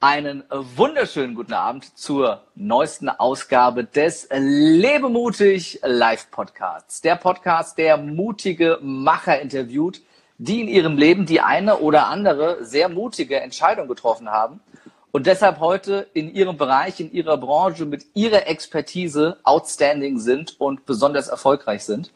Einen wunderschönen guten Abend zur neuesten Ausgabe des Lebemutig Live Podcasts. Der Podcast, der mutige Macher interviewt, die in ihrem Leben die eine oder andere sehr mutige Entscheidung getroffen haben und deshalb heute in ihrem Bereich, in ihrer Branche mit ihrer Expertise outstanding sind und besonders erfolgreich sind.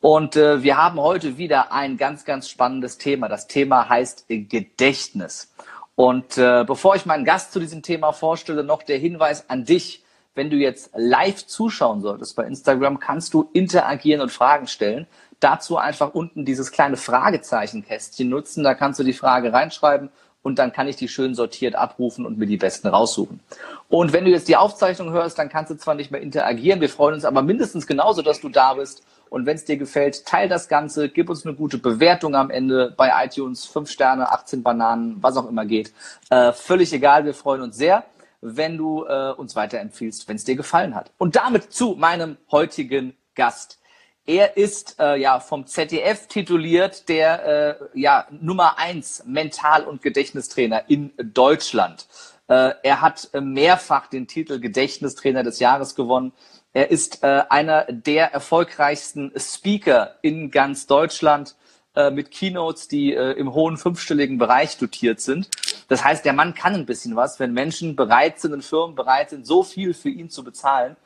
Und äh, wir haben heute wieder ein ganz, ganz spannendes Thema. Das Thema heißt Gedächtnis. Und äh, bevor ich meinen Gast zu diesem Thema vorstelle, noch der Hinweis an dich. Wenn du jetzt live zuschauen solltest bei Instagram, kannst du interagieren und Fragen stellen. Dazu einfach unten dieses kleine Fragezeichenkästchen nutzen. Da kannst du die Frage reinschreiben und dann kann ich die schön sortiert abrufen und mir die besten raussuchen. Und wenn du jetzt die Aufzeichnung hörst, dann kannst du zwar nicht mehr interagieren, wir freuen uns aber mindestens genauso, dass du da bist und wenn es dir gefällt, teil das Ganze, gib uns eine gute Bewertung am Ende bei iTunes, 5 Sterne, 18 Bananen, was auch immer geht. Äh, völlig egal, wir freuen uns sehr, wenn du äh, uns weiterempfiehlst, wenn es dir gefallen hat. Und damit zu meinem heutigen Gast. Er ist äh, ja vom ZDF tituliert der äh, ja Nummer eins Mental- und Gedächtnistrainer in Deutschland. Äh, er hat äh, mehrfach den Titel Gedächtnistrainer des Jahres gewonnen. Er ist äh, einer der erfolgreichsten Speaker in ganz Deutschland äh, mit Keynotes, die äh, im hohen fünfstelligen Bereich dotiert sind. Das heißt, der Mann kann ein bisschen was, wenn Menschen bereit sind und Firmen bereit sind, so viel für ihn zu bezahlen.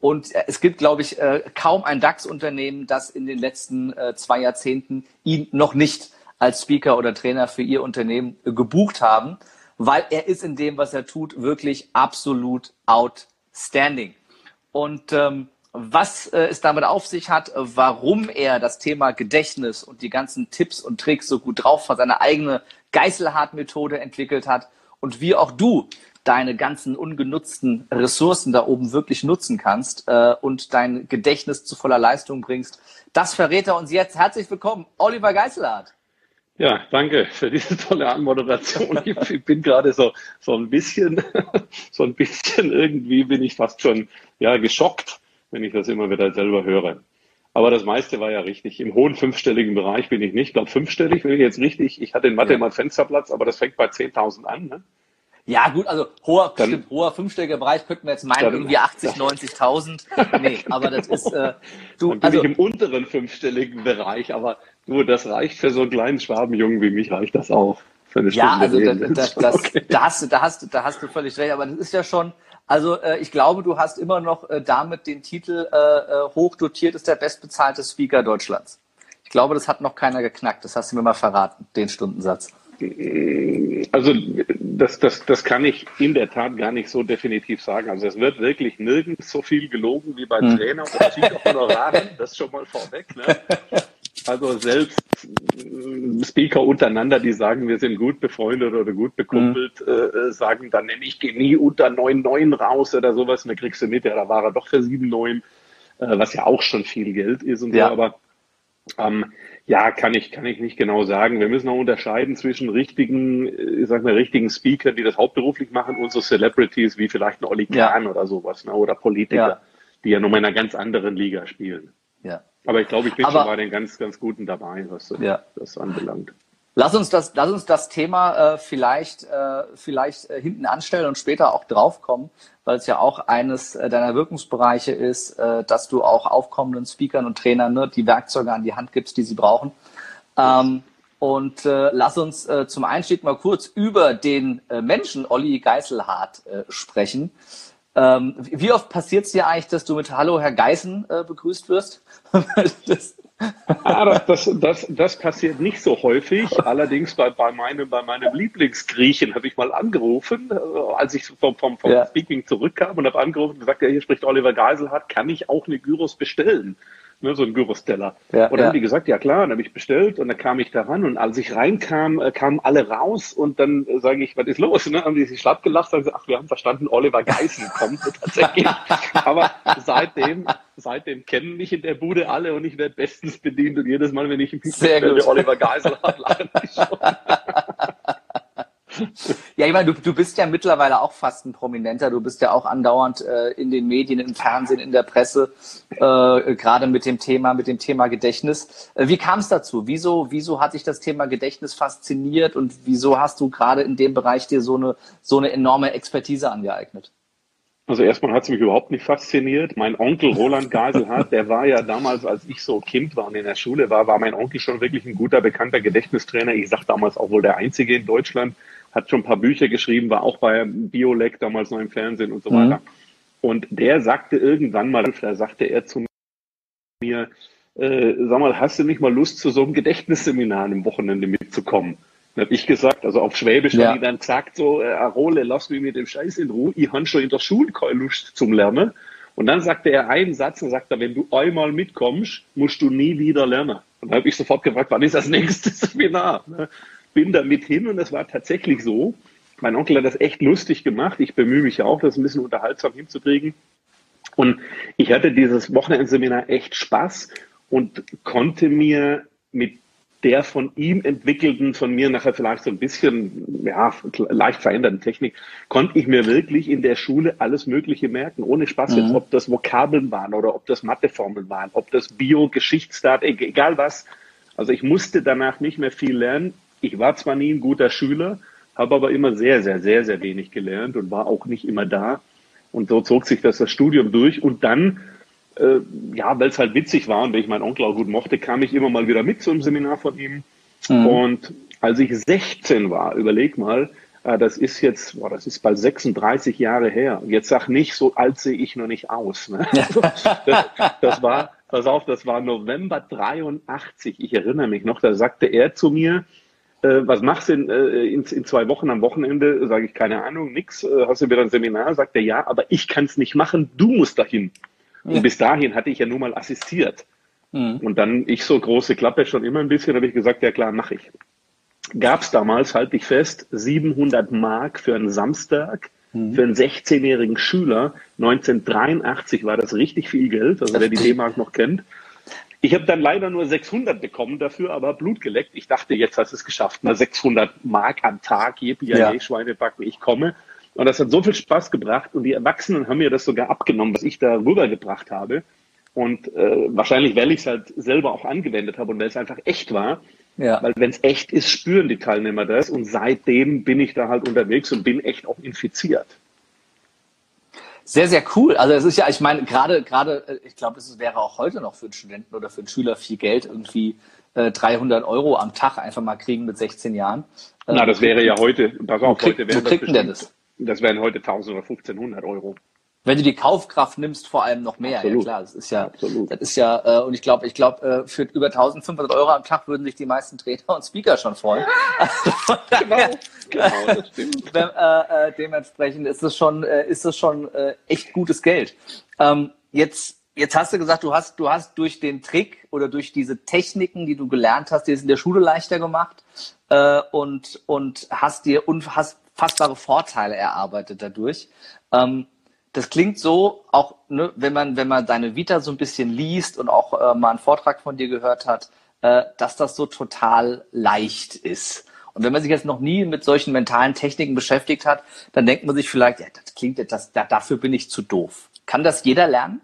Und äh, es gibt, glaube ich, äh, kaum ein DAX-Unternehmen, das in den letzten äh, zwei Jahrzehnten ihn noch nicht als Speaker oder Trainer für ihr Unternehmen gebucht haben, weil er ist in dem, was er tut, wirklich absolut outstanding. Und ähm, was äh, es damit auf sich hat, warum er das Thema Gedächtnis und die ganzen Tipps und Tricks so gut drauf hat, seine eigene Geißelhart-Methode entwickelt hat und wie auch du deine ganzen ungenutzten Ressourcen da oben wirklich nutzen kannst äh, und dein Gedächtnis zu voller Leistung bringst. Das verrät er uns jetzt. Herzlich willkommen, Oliver Geißelhardt. Ja, danke für diese tolle Anmoderation. Ich bin gerade so, so ein bisschen, so ein bisschen irgendwie bin ich fast schon, ja, geschockt, wenn ich das immer wieder selber höre. Aber das meiste war ja richtig. Im hohen fünfstelligen Bereich bin ich nicht. Ich glaube, fünfstellig bin ich jetzt richtig. Ich hatte in Mathe ja. mal Fensterplatz, aber das fängt bei 10.000 an. Ne? Ja, gut, also hoher, dann, stimmt, hoher fünfstelliger Bereich könnten wir jetzt meinen, dann, irgendwie 80, 90.000. Nee, aber das ist, äh, du, dann bin also, ich im unteren fünfstelligen Bereich, aber du, das reicht für so einen kleinen Schwabenjungen wie mich, reicht das auch. Für eine ja, also da, da, das, okay. da, hast du, da, hast, du, da hast du völlig recht, aber das ist ja schon, also äh, ich glaube, du hast immer noch äh, damit den Titel äh, äh hochdotiert ist der bestbezahlte Speaker Deutschlands. Ich glaube, das hat noch keiner geknackt, das hast du mir mal verraten, den Stundensatz. Also das, das, das kann ich in der Tat gar nicht so definitiv sagen. Also es wird wirklich nirgends so viel gelogen wie bei hm. Trainer und Speaker-Honoraren. Das schon mal vorweg. Ne? Also selbst äh, Speaker untereinander, die sagen, wir sind gut befreundet oder gut bekumpelt, mhm. äh, sagen dann, ich gehe nie unter 9,9 raus oder sowas. Und dann kriegst du mit, ja, da war er doch für 7,9, äh, was ja auch schon viel Geld ist und ja. so. Aber ähm, ja, kann ich, kann ich nicht genau sagen. Wir müssen auch unterscheiden zwischen richtigen, ich sag mal, richtigen Speaker, die das hauptberuflich machen, und so Celebrities wie vielleicht ein Olli Kahn ja. oder sowas, ne? oder Politiker, ja. die ja nochmal in einer ganz anderen Liga spielen. Ja. Aber ich glaube, ich bin Aber, schon bei den ganz, ganz Guten dabei, was ja. das anbelangt. Lass uns das, lass uns das Thema äh, vielleicht, äh, vielleicht äh, hinten anstellen und später auch draufkommen, weil es ja auch eines äh, deiner Wirkungsbereiche ist, äh, dass du auch aufkommenden Speakern und Trainern ne, die Werkzeuge an die Hand gibst, die sie brauchen. Ähm, und äh, lass uns zum Einstieg mal kurz über den Menschen Olli Geißelhardt äh, sprechen. Ähm, wie oft passiert es dir eigentlich, dass du mit Hallo Herr Geißen begrüßt wirst? das, ah, das, das, das, passiert nicht so häufig. Allerdings bei, bei, meinem, bei meinem Lieblingsgriechen habe ich mal angerufen, äh, als ich vom, vom, vom ja. Speaking zurückkam und habe angerufen und gesagt, ja, hier spricht Oliver Geiselhardt, kann ich auch eine Gyros bestellen? Ne, so ein Gyrosteller. Ja, und dann ja. haben die gesagt, ja klar, dann habe ich bestellt und dann kam ich da ran und als ich reinkam, äh, kamen alle raus und dann äh, sage ich, was ist los? Ne? Haben die sich schlapp gelacht, sagen sie, ach, wir haben verstanden, Oliver Geißen kommt tatsächlich. Aber seitdem, seitdem kennen mich in der Bude alle und ich werde bestens bedient und jedes Mal, wenn ich mich Sehr bestelle, Oliver Geisel habe, lachen die schon. ja, ich meine, du, du bist ja mittlerweile auch fast ein Prominenter. Du bist ja auch andauernd äh, in den Medien, im Fernsehen, in der Presse, äh, gerade mit dem Thema, mit dem Thema Gedächtnis. Äh, wie kam es dazu? Wieso, wieso hat dich das Thema Gedächtnis fasziniert und wieso hast du gerade in dem Bereich dir so eine, so eine enorme Expertise angeeignet? Also erstmal hat es mich überhaupt nicht fasziniert. Mein Onkel Roland Geiselhardt, der war ja damals, als ich so Kind war und in der Schule war, war mein Onkel schon wirklich ein guter, bekannter Gedächtnistrainer. Ich sag damals auch wohl der Einzige in Deutschland, hat schon ein paar Bücher geschrieben, war auch bei Biolek damals noch im Fernsehen und so weiter. Mhm. Und der sagte irgendwann mal, da sagte er zu mir, äh, sag mal, hast du nicht mal Lust, zu so einem Gedächtnisseminar am Wochenende mitzukommen? Dann habe ich gesagt, also auf Schwäbisch ja. ich dann gesagt, so, äh, Arole, lass mich mit dem Scheiß in Ruhe, ich habe schon in der Schule keine Lust zum Lernen. Und dann sagte er einen Satz und sagte, wenn du einmal mitkommst, musst du nie wieder lernen. Und dann habe ich sofort gefragt, wann ist das nächste Seminar? Ne? Bin da mit hin und es war tatsächlich so. Mein Onkel hat das echt lustig gemacht. Ich bemühe mich auch, das ein bisschen unterhaltsam hinzukriegen. Und ich hatte dieses Wochenendseminar echt Spaß und konnte mir mit der von ihm entwickelten, von mir nachher vielleicht so ein bisschen, ja, leicht veränderten Technik, konnte ich mir wirklich in der Schule alles Mögliche merken, ohne Spaß mhm. jetzt, ob das Vokabeln waren oder ob das Matheformeln waren, ob das Bio, Geschichtsdaten, egal was. Also ich musste danach nicht mehr viel lernen. Ich war zwar nie ein guter Schüler, habe aber immer sehr, sehr, sehr, sehr wenig gelernt und war auch nicht immer da. Und so zog sich das, das Studium durch. Und dann äh, ja, weil es halt witzig war und weil ich meinen Onkel auch gut mochte, kam ich immer mal wieder mit zu einem Seminar von ihm. Mhm. Und als ich 16 war, überleg mal, äh, das ist jetzt, boah, das ist bald 36 Jahre her. Jetzt sag nicht, so alt sehe ich noch nicht aus. Ne? Das, das war, pass auf, das war November 83. Ich erinnere mich noch, da sagte er zu mir, äh, was machst du in, äh, in, in, zwei Wochen am Wochenende? Sage ich, keine Ahnung, nix. Äh, hast du wieder ein Seminar? Sagt er, ja, aber ich kann es nicht machen, du musst dahin. Und bis dahin hatte ich ja nur mal assistiert. Mhm. Und dann ich so große Klappe schon immer ein bisschen, habe ich gesagt, ja klar, mache ich. Gab es damals, halte ich fest, 700 Mark für einen Samstag mhm. für einen 16-jährigen Schüler. 1983 war das richtig viel Geld, also wer die D-Mark noch kennt. Ich habe dann leider nur 600 bekommen dafür, aber Blut geleckt. Ich dachte, jetzt hast du es geschafft. Ne? 600 Mark am Tag, je ja. Schweinebacken, ich komme. Und das hat so viel Spaß gebracht und die Erwachsenen haben mir das sogar abgenommen, was ich da rübergebracht habe. Und äh, wahrscheinlich, weil ich es halt selber auch angewendet habe und weil es einfach echt war. Ja. Weil wenn es echt ist, spüren die Teilnehmer das. Und seitdem bin ich da halt unterwegs und bin echt auch infiziert. Sehr, sehr cool. Also es ist ja, ich meine, gerade, gerade, äh, ich glaube, es wäre auch heute noch für einen Studenten oder für einen Schüler viel Geld, irgendwie äh, 300 Euro am Tag einfach mal kriegen mit 16 Jahren. Na, das wäre ja heute, pass auf, krieg, heute wäre das, bestimmt, das? Das wären heute 1000 oder 1500 Euro. Wenn du die Kaufkraft nimmst, vor allem noch mehr. Absolut. Ja klar, das ist ja, Absolut. das ist ja, äh, und ich glaube, ich glaube, äh, für über 1500 Euro am Tag würden sich die meisten Trainer und Speaker schon freuen. genau, genau, das stimmt. äh, äh, dementsprechend ist es schon, äh, ist es schon äh, echt gutes Geld. Ähm, jetzt Jetzt hast du gesagt, du hast, du hast durch den Trick oder durch diese Techniken, die du gelernt hast, dir es in der Schule leichter gemacht äh, und, und hast dir und hast fassbare Vorteile erarbeitet dadurch. Ähm, das klingt so, auch ne, wenn man, wenn man deine Vita so ein bisschen liest und auch äh, mal einen Vortrag von dir gehört hat, äh, dass das so total leicht ist. Und wenn man sich jetzt noch nie mit solchen mentalen Techniken beschäftigt hat, dann denkt man sich vielleicht, ja, das klingt etwas, da, dafür bin ich zu doof. Kann das jeder lernen?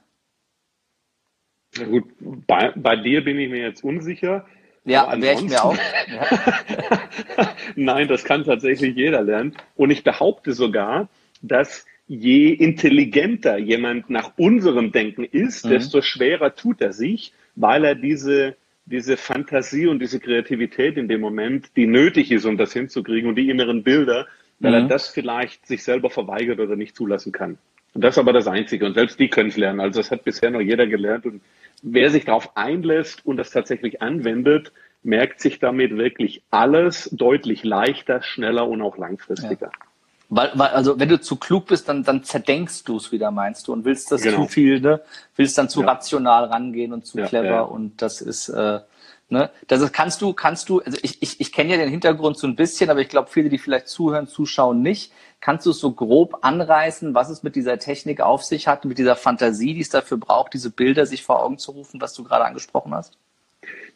Na gut, bei, bei dir bin ich mir jetzt unsicher. Ja, wäre ich mir auch. Ja. Nein, das kann tatsächlich jeder lernen. Und ich behaupte sogar, dass je intelligenter jemand nach unserem Denken ist, mhm. desto schwerer tut er sich, weil er diese, diese Fantasie und diese Kreativität in dem Moment, die nötig ist, um das hinzukriegen und die inneren Bilder, weil mhm. er das vielleicht sich selber verweigert oder nicht zulassen kann. Und das ist aber das Einzige. Und selbst die können es lernen. Also das hat bisher noch jeder gelernt. Und wer sich darauf einlässt und das tatsächlich anwendet, merkt sich damit wirklich alles deutlich leichter, schneller und auch langfristiger. Ja. Weil, weil, also wenn du zu klug bist, dann, dann zerdenkst du es wieder, meinst du, und willst das genau. zu viel, ne? Willst dann zu ja. rational rangehen und zu ja, clever und das ist, äh, ne? Das ist, kannst du, kannst du, also ich, ich, ich kenne ja den Hintergrund so ein bisschen, aber ich glaube, viele, die vielleicht zuhören, zuschauen, nicht. Kannst du es so grob anreißen, was es mit dieser Technik auf sich hat, mit dieser Fantasie, die es dafür braucht, diese Bilder sich vor Augen zu rufen, was du gerade angesprochen hast?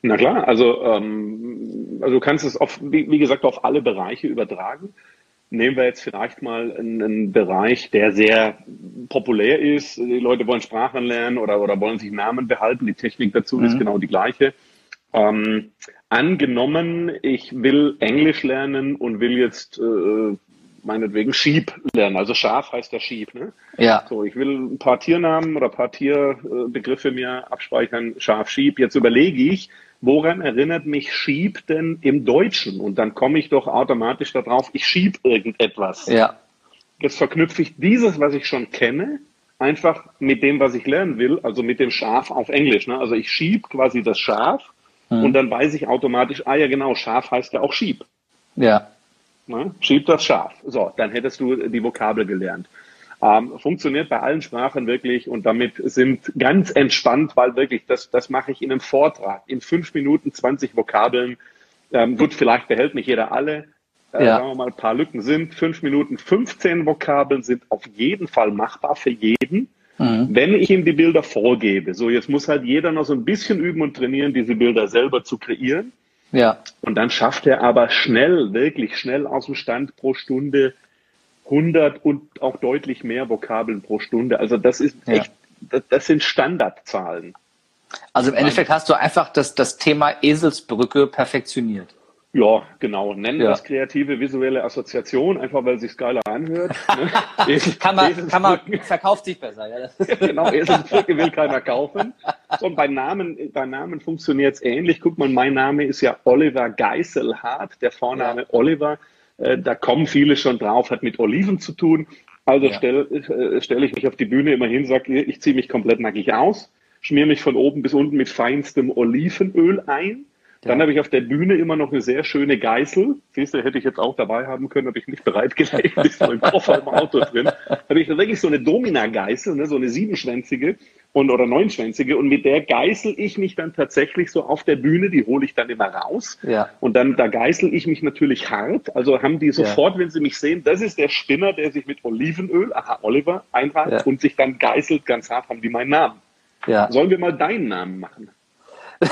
Na klar, also, ähm, also du kannst es auf, wie, wie gesagt, auf alle Bereiche übertragen. Nehmen wir jetzt vielleicht mal einen, einen, Bereich, der sehr populär ist. Die Leute wollen Sprachen lernen oder, oder wollen sich Namen behalten. Die Technik dazu mhm. ist genau die gleiche. Ähm, angenommen, ich will Englisch lernen und will jetzt äh, meinetwegen Sheep lernen. Also Schaf heißt ja Sheep. Ne? Ja. So, ich will ein paar Tiernamen oder ein paar Tierbegriffe mir abspeichern. Schaf, Sheep. Jetzt überlege ich, woran erinnert mich Sheep denn im Deutschen? Und dann komme ich doch automatisch darauf, ich schieb irgendetwas. Ja. Jetzt verknüpfe ich dieses, was ich schon kenne, einfach mit dem, was ich lernen will, also mit dem Schaf auf Englisch. Ne? Also ich schieb quasi das Schaf hm. und dann weiß ich automatisch, ah ja genau, Schaf heißt ja auch Schieb. Ja. Ne? Schieb das Schaf. So, dann hättest du die Vokabel gelernt. Ähm, funktioniert bei allen Sprachen wirklich und damit sind ganz entspannt, weil wirklich, das, das mache ich in einem Vortrag. In fünf Minuten 20 Vokabeln. Ähm, gut, vielleicht behält nicht jeder alle. Äh, ja. Sagen wir mal, ein paar Lücken sind. Fünf Minuten 15 Vokabeln sind auf jeden Fall machbar für jeden. Mhm. Wenn ich ihm die Bilder vorgebe, so jetzt muss halt jeder noch so ein bisschen üben und trainieren, diese Bilder selber zu kreieren. Ja. Und dann schafft er aber schnell, wirklich schnell aus dem Stand pro Stunde 100 und auch deutlich mehr Vokabeln pro Stunde. Also das ist echt, ja. das, das, sind Standardzahlen. Also im Endeffekt hast du einfach das, das Thema Eselsbrücke perfektioniert. Ja, genau. Nennen ja. das kreative visuelle Assoziation, einfach weil es sich geiler anhört. Ne? kann man, kann man, verkauft sich besser. Ja, genau, Eselsbrücke will keiner kaufen. So, und bei Namen, bei Namen funktioniert es ähnlich. Guck mal, mein Name ist ja Oliver Geiselhardt, der Vorname ja. Oliver. Äh, da kommen viele schon drauf, hat mit Oliven zu tun. Also ja. stelle äh, stell ich mich auf die Bühne immer hin, sage, ich ziehe mich komplett nackig aus, schmier mich von oben bis unten mit feinstem Olivenöl ein dann ja. habe ich auf der Bühne immer noch eine sehr schöne Geißel. Siehst du, hätte ich jetzt auch dabei haben können, habe ich nicht bereitgelegt, ist noch im Koffer im Auto drin. Habe ich wirklich so eine Domina-Geißel, ne, so eine siebenschwänzige und oder neunschwänzige und mit der geißel ich mich dann tatsächlich so auf der Bühne, die hole ich dann immer raus ja. und dann da geißel ich mich natürlich hart, also haben die sofort, ja. wenn sie mich sehen, das ist der Spinner, der sich mit Olivenöl, aha, Oliver, einreibt ja. und sich dann geißelt, ganz hart haben die meinen Namen. Ja. Sollen wir mal deinen Namen machen?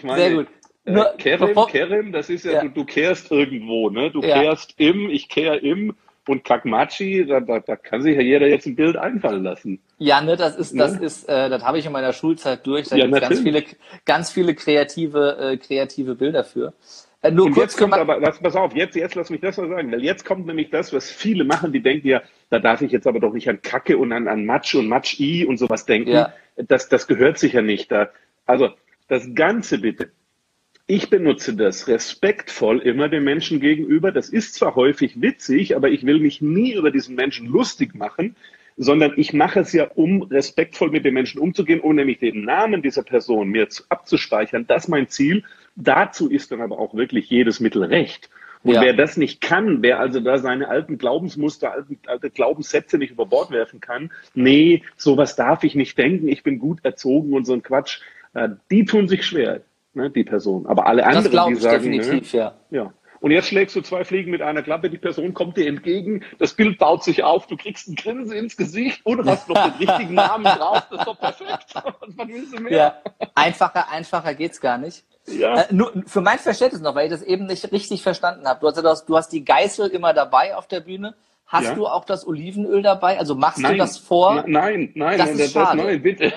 ich meine, Sehr gut. Äh, Nur, Kerim, Kerim, das ist ja, ja. Du, du, kehrst irgendwo, ne? Du ja. kehrst im, ich kehre im und Kakmachi, da, da, da, kann sich ja jeder jetzt ein Bild einfallen lassen. Ja, ne, das ist, das ne? ist, äh, das habe ich in meiner Schulzeit durch. Da ja, gibt ganz viele, ganz viele kreative, äh, kreative Bilder für. Äh, nur und kurz jetzt kommt aber, lass, pass auf, jetzt, jetzt lass mich das mal sagen, weil jetzt kommt nämlich das, was viele machen, die denken ja, da darf ich jetzt aber doch nicht an Kacke und an, an Matsch und Matsch-I und sowas denken. Ja. Das, das gehört sicher nicht. Da, also, das Ganze bitte. Ich benutze das respektvoll immer den Menschen gegenüber. Das ist zwar häufig witzig, aber ich will mich nie über diesen Menschen lustig machen, sondern ich mache es ja, um respektvoll mit den Menschen umzugehen, um nämlich den Namen dieser Person mir zu, abzuspeichern. Das ist mein Ziel. Dazu ist dann aber auch wirklich jedes Mittel recht. Und ja. wer das nicht kann, wer also da seine alten Glaubensmuster, alte, alte Glaubenssätze nicht über Bord werfen kann, nee, sowas darf ich nicht denken, ich bin gut erzogen und so ein Quatsch, die tun sich schwer, ne, die Person. Aber alle anderen, das die sagen, definitiv, ne, ja. ja. Und jetzt schlägst du zwei Fliegen mit einer Klappe, die Person kommt dir entgegen, das Bild baut sich auf, du kriegst ein Grinsen ins Gesicht und hast noch den richtigen Namen drauf, das ist doch perfekt. Was willst du mehr? Ja, einfacher, einfacher geht's gar nicht. Ja. Äh, nur für mein Verständnis noch, weil ich das eben nicht richtig verstanden habe. Du hast, hast, du hast die Geißel immer dabei auf der Bühne. Hast ja. du auch das Olivenöl dabei? Also machst nein. du das vor? Na, nein, nein, das, nein, ist das, schade. nein, bitte.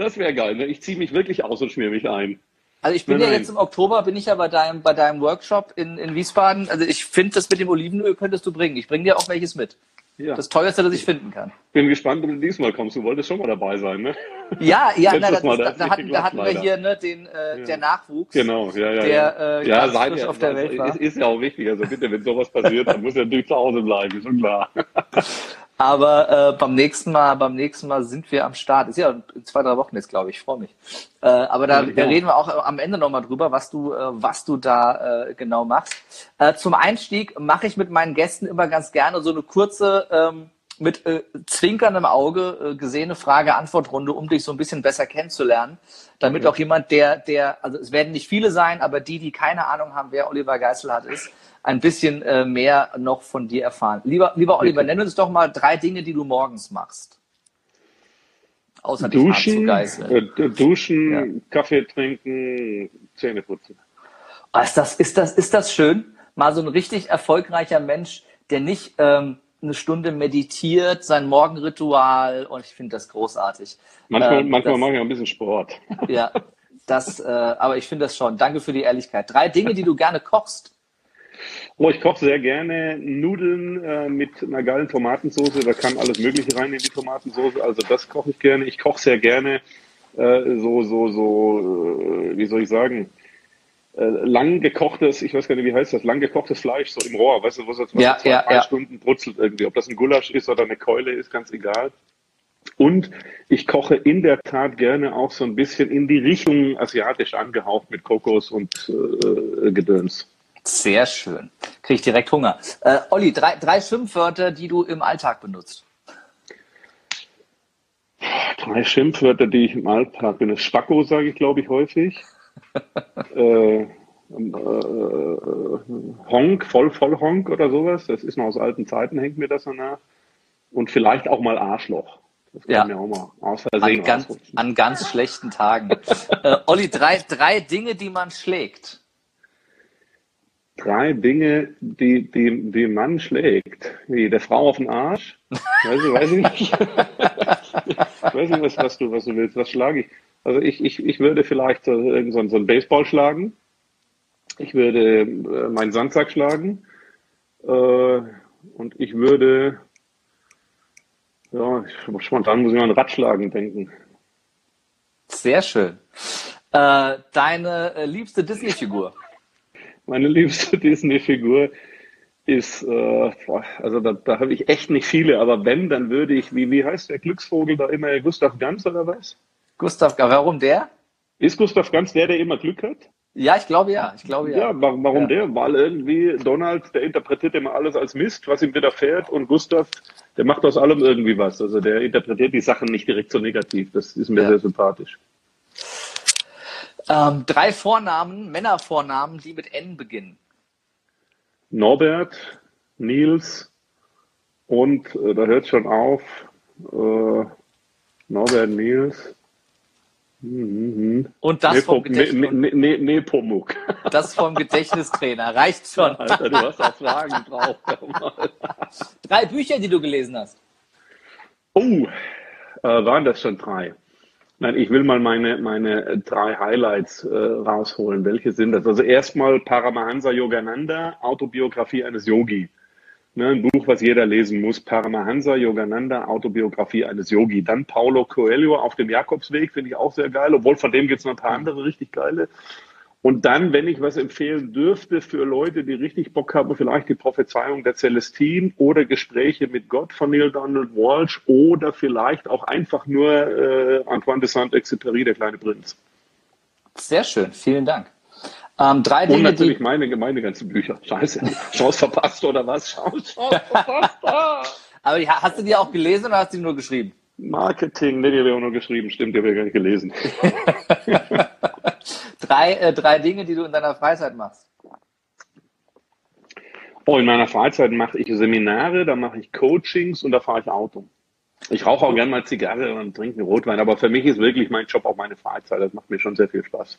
Das wäre geil. Ne? Ich ziehe mich wirklich aus und schmier mich ein. Also ich bin nein, ja nein. jetzt im Oktober, bin ich ja bei deinem, bei deinem Workshop in, in Wiesbaden. Also ich finde, das mit dem Olivenöl könntest du bringen. Ich bringe dir auch welches mit. Ja. Das teuerste, das ich finden kann. Bin gespannt, ob du diesmal kommst. Du wolltest schon mal dabei sein, ne? Ja, ja, na, das, da, da, hatten, da hatten wir hier ne, den, äh, ja. der Nachwuchs. Genau, ja, ja. Der äh, ja, frisch ja, auf der Welt war. Ist, ist, ja auch wichtig. Also bitte, wenn sowas passiert, dann muss er natürlich zu Hause bleiben, ist schon klar. Aber äh, beim nächsten Mal, beim nächsten Mal sind wir am Start. Ist ja in zwei, drei Wochen jetzt, glaube ich. Ich freue mich. Äh, aber da, ja, da reden wir auch am Ende nochmal drüber, was du, äh, was du da äh, genau machst. Äh, zum Einstieg mache ich mit meinen Gästen immer ganz gerne so eine kurze, ähm, mit äh, zwinkerndem Auge gesehene Frage-Antwort-Runde, um dich so ein bisschen besser kennenzulernen. Damit auch jemand, der, der, also es werden nicht viele sein, aber die, die keine Ahnung haben, wer Oliver Geiselhardt ist, ein bisschen äh, mehr noch von dir erfahren. Lieber, lieber Oliver, nenn uns doch mal drei Dinge, die du morgens machst. Außer duschen. Äh, duschen, ja. Kaffee trinken, Zähne putzen. Oh, ist, das, ist, das, ist das schön? Mal so ein richtig erfolgreicher Mensch, der nicht ähm, eine Stunde meditiert, sein Morgenritual und ich finde das großartig. Manchmal, ähm, manchmal das, mache ich ein bisschen Sport. Ja, das, äh, aber ich finde das schon. Danke für die Ehrlichkeit. Drei Dinge, die du gerne kochst. Oh, ich koche sehr gerne Nudeln äh, mit einer geilen Tomatensauce. Da kann alles Mögliche rein in die Tomatensauce. Also das koche ich gerne. Ich koche sehr gerne äh, so, so, so, äh, wie soll ich sagen, äh, lang gekochtes, ich weiß gar nicht, wie heißt das, lang gekochtes Fleisch, so im Rohr, weißt du, wo es jetzt ja, zwei, ja, drei ja. Stunden brutzelt irgendwie. Ob das ein Gulasch ist oder eine Keule ist, ganz egal. Und ich koche in der Tat gerne auch so ein bisschen in die Richtung asiatisch angehaucht mit Kokos und äh, Gedöns. Sehr schön. Kriege ich direkt Hunger. Äh, Olli, drei, drei Schimpfwörter, die du im Alltag benutzt. Drei Schimpfwörter, die ich im Alltag benutze. Spacko sage ich, glaube ich, häufig. äh, äh, Honk, voll, voll Honk oder sowas. Das ist noch aus alten Zeiten, hängt mir das danach. Und vielleicht auch mal Arschloch. Das kann ja. mir auch mal aus Versehen an ganz, an ganz schlechten Tagen. äh, Olli, drei, drei Dinge, die man schlägt. Drei Dinge, die, die, die man schlägt. Wie der Frau auf den Arsch? Weiß ich, weiß ich nicht. weiß nicht, was, was, du, was du willst. Was schlage ich? Also ich, ich, ich würde vielleicht so, so, einen Baseball schlagen. Ich würde äh, meinen Sandsack schlagen. Äh, und ich würde ja, ich, spontan muss ich mal an Ratschlagen denken. Sehr schön. Äh, deine äh, liebste Disney-Figur? Meine liebste Disney-Figur ist, äh, also da, da habe ich echt nicht viele, aber wenn, dann würde ich, wie, wie heißt der Glücksvogel da immer, Gustav Ganz oder was? Gustav, warum der? Ist Gustav Ganz der, der immer Glück hat? Ja, ich glaube ja. Ich glaube ja. Ja, warum, warum ja. der? Weil irgendwie Donald, der interpretiert immer alles als Mist, was ihm widerfährt, und Gustav, der macht aus allem irgendwie was. Also der interpretiert die Sachen nicht direkt so negativ. Das ist mir ja. sehr sympathisch. Ähm, drei Vornamen, Männervornamen, die mit N beginnen. Norbert, Nils und äh, da hört schon auf. Äh, Norbert, Nils. Mhm. Und das Nepo, vom Gedächtnis. Ne, ne, Nepomuk. Das vom Gedächtnistrainer. Reicht schon. Alter, du hast auch Fragen drauf. drei Bücher, die du gelesen hast. Oh, äh, waren das schon drei? Nein, ich will mal meine, meine drei Highlights äh, rausholen. Welche sind das? Also erstmal Paramahansa Yogananda, Autobiografie eines Yogi. Ne, ein Buch, was jeder lesen muss. Paramahansa Yogananda, Autobiografie eines Yogi. Dann Paulo Coelho auf dem Jakobsweg, finde ich auch sehr geil, obwohl von dem gibt es noch ein paar andere richtig geile. Und dann, wenn ich was empfehlen dürfte für Leute, die richtig Bock haben, vielleicht die Prophezeiung der Celestine oder Gespräche mit Gott von Neil Donald Walsh oder vielleicht auch einfach nur äh, Antoine de Saint-Exupéry, der kleine Prinz. Sehr schön, vielen Dank. Ähm, drei Dinge, Und natürlich die... meine, meine ganzen Bücher. Scheiße, Chance verpasst oder was? Chance, Chance verpasst. Aber die, hast du die auch gelesen oder hast du die nur geschrieben? Marketing, ne, die habe ich auch nur geschrieben. Stimmt, die habe ich gar nicht gelesen. drei, äh, drei Dinge, die du in deiner Freizeit machst. Oh, in meiner Freizeit mache ich Seminare, da mache ich Coachings und da fahre ich Auto. Ich rauche auch gerne mal Zigarre und trinke Rotwein, aber für mich ist wirklich mein Job auch meine Freizeit. Das macht mir schon sehr viel Spaß.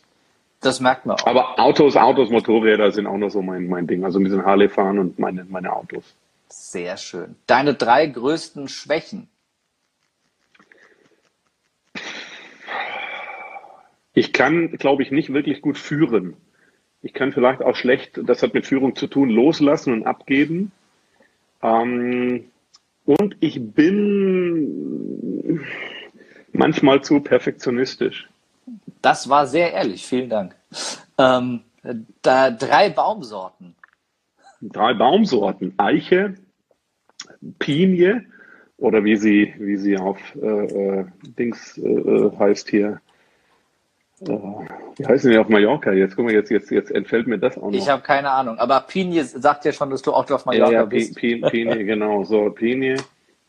Das merkt man auch. Aber Autos, Autos, Motorräder sind auch noch so mein, mein Ding. Also ein bisschen Harley fahren und meine, meine Autos. Sehr schön. Deine drei größten Schwächen? Ich kann, glaube ich, nicht wirklich gut führen. Ich kann vielleicht auch schlecht, das hat mit Führung zu tun, loslassen und abgeben. Ähm, und ich bin manchmal zu perfektionistisch. Das war sehr ehrlich, vielen Dank. Ähm, da, drei Baumsorten. Drei Baumsorten. Eiche, Pinie oder wie sie, wie sie auf äh, äh Dings äh, heißt hier. Wie heißen die auf Mallorca? Jetzt guck mal, jetzt, jetzt, jetzt entfällt mir das auch noch. Ich habe keine Ahnung, aber Pinie sagt ja schon, dass du auch auf Mallorca ja, ja, bist. Pinie, genau, so Pinie.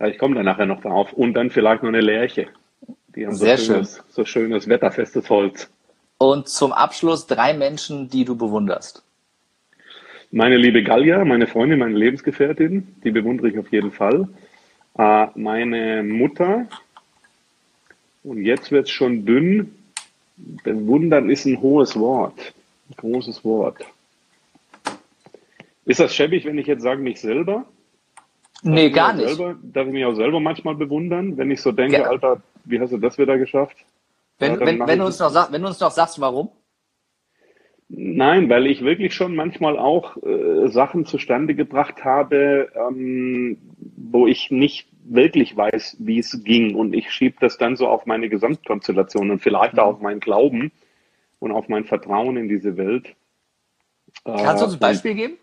Ja, ich komme da nachher noch drauf. Und dann vielleicht noch eine Lerche. Die haben Sehr so schönes, schön. so schönes wetterfestes Holz. Und zum Abschluss drei Menschen, die du bewunderst. Meine liebe Gallia, meine Freundin, meine Lebensgefährtin, die bewundere ich auf jeden Fall. Äh, meine Mutter, und jetzt wird es schon dünn, bewundern ist ein hohes Wort. Großes Wort. Ist das schäbig, wenn ich jetzt sage, mich selber? Nee, gar nicht. Selber, darf ich mich auch selber manchmal bewundern, wenn ich so denke, ja. Alter, wie hast du das wieder geschafft? Wenn, ja, wenn, wenn, du uns noch wenn du uns noch sagst, warum? Nein, weil ich wirklich schon manchmal auch äh, Sachen zustande gebracht habe, ähm, wo ich nicht wirklich weiß, wie es ging. Und ich schiebe das dann so auf meine Gesamtkonstellation und vielleicht auch auf meinen Glauben und auf mein Vertrauen in diese Welt. Kannst du uns ein Beispiel geben?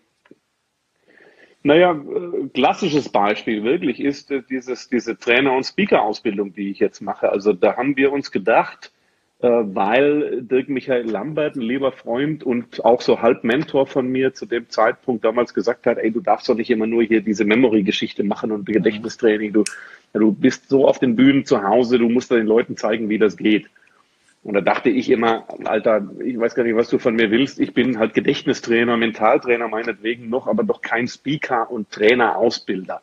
Naja, äh, klassisches Beispiel wirklich ist äh, dieses, diese Trainer- und Speaker-Ausbildung, die ich jetzt mache. Also da haben wir uns gedacht, äh, weil Dirk Michael Lambert, ein lieber Freund und auch so halb Mentor von mir zu dem Zeitpunkt damals gesagt hat, ey, du darfst doch nicht immer nur hier diese Memory-Geschichte machen und Gedächtnistraining. Du, du bist so auf den Bühnen zu Hause, du musst den Leuten zeigen, wie das geht. Und da dachte ich immer, Alter, ich weiß gar nicht, was du von mir willst. Ich bin halt Gedächtnistrainer, Mentaltrainer meinetwegen noch, aber doch kein Speaker und Trainer, Ausbilder.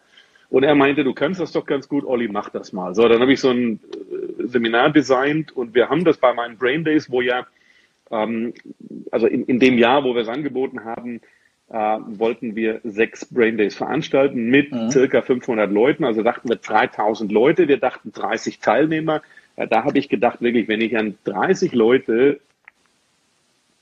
Und er meinte, du kannst das doch ganz gut, Olli, mach das mal. So, dann habe ich so ein äh, Seminar designt und wir haben das bei meinen Brain Days, wo ja, ähm, also in, in dem Jahr, wo wir es angeboten haben, äh, wollten wir sechs Brain Days veranstalten mit mhm. circa 500 Leuten. Also dachten wir 3000 Leute, wir dachten 30 Teilnehmer. Ja, da habe ich gedacht, wirklich, wenn ich an 30 Leute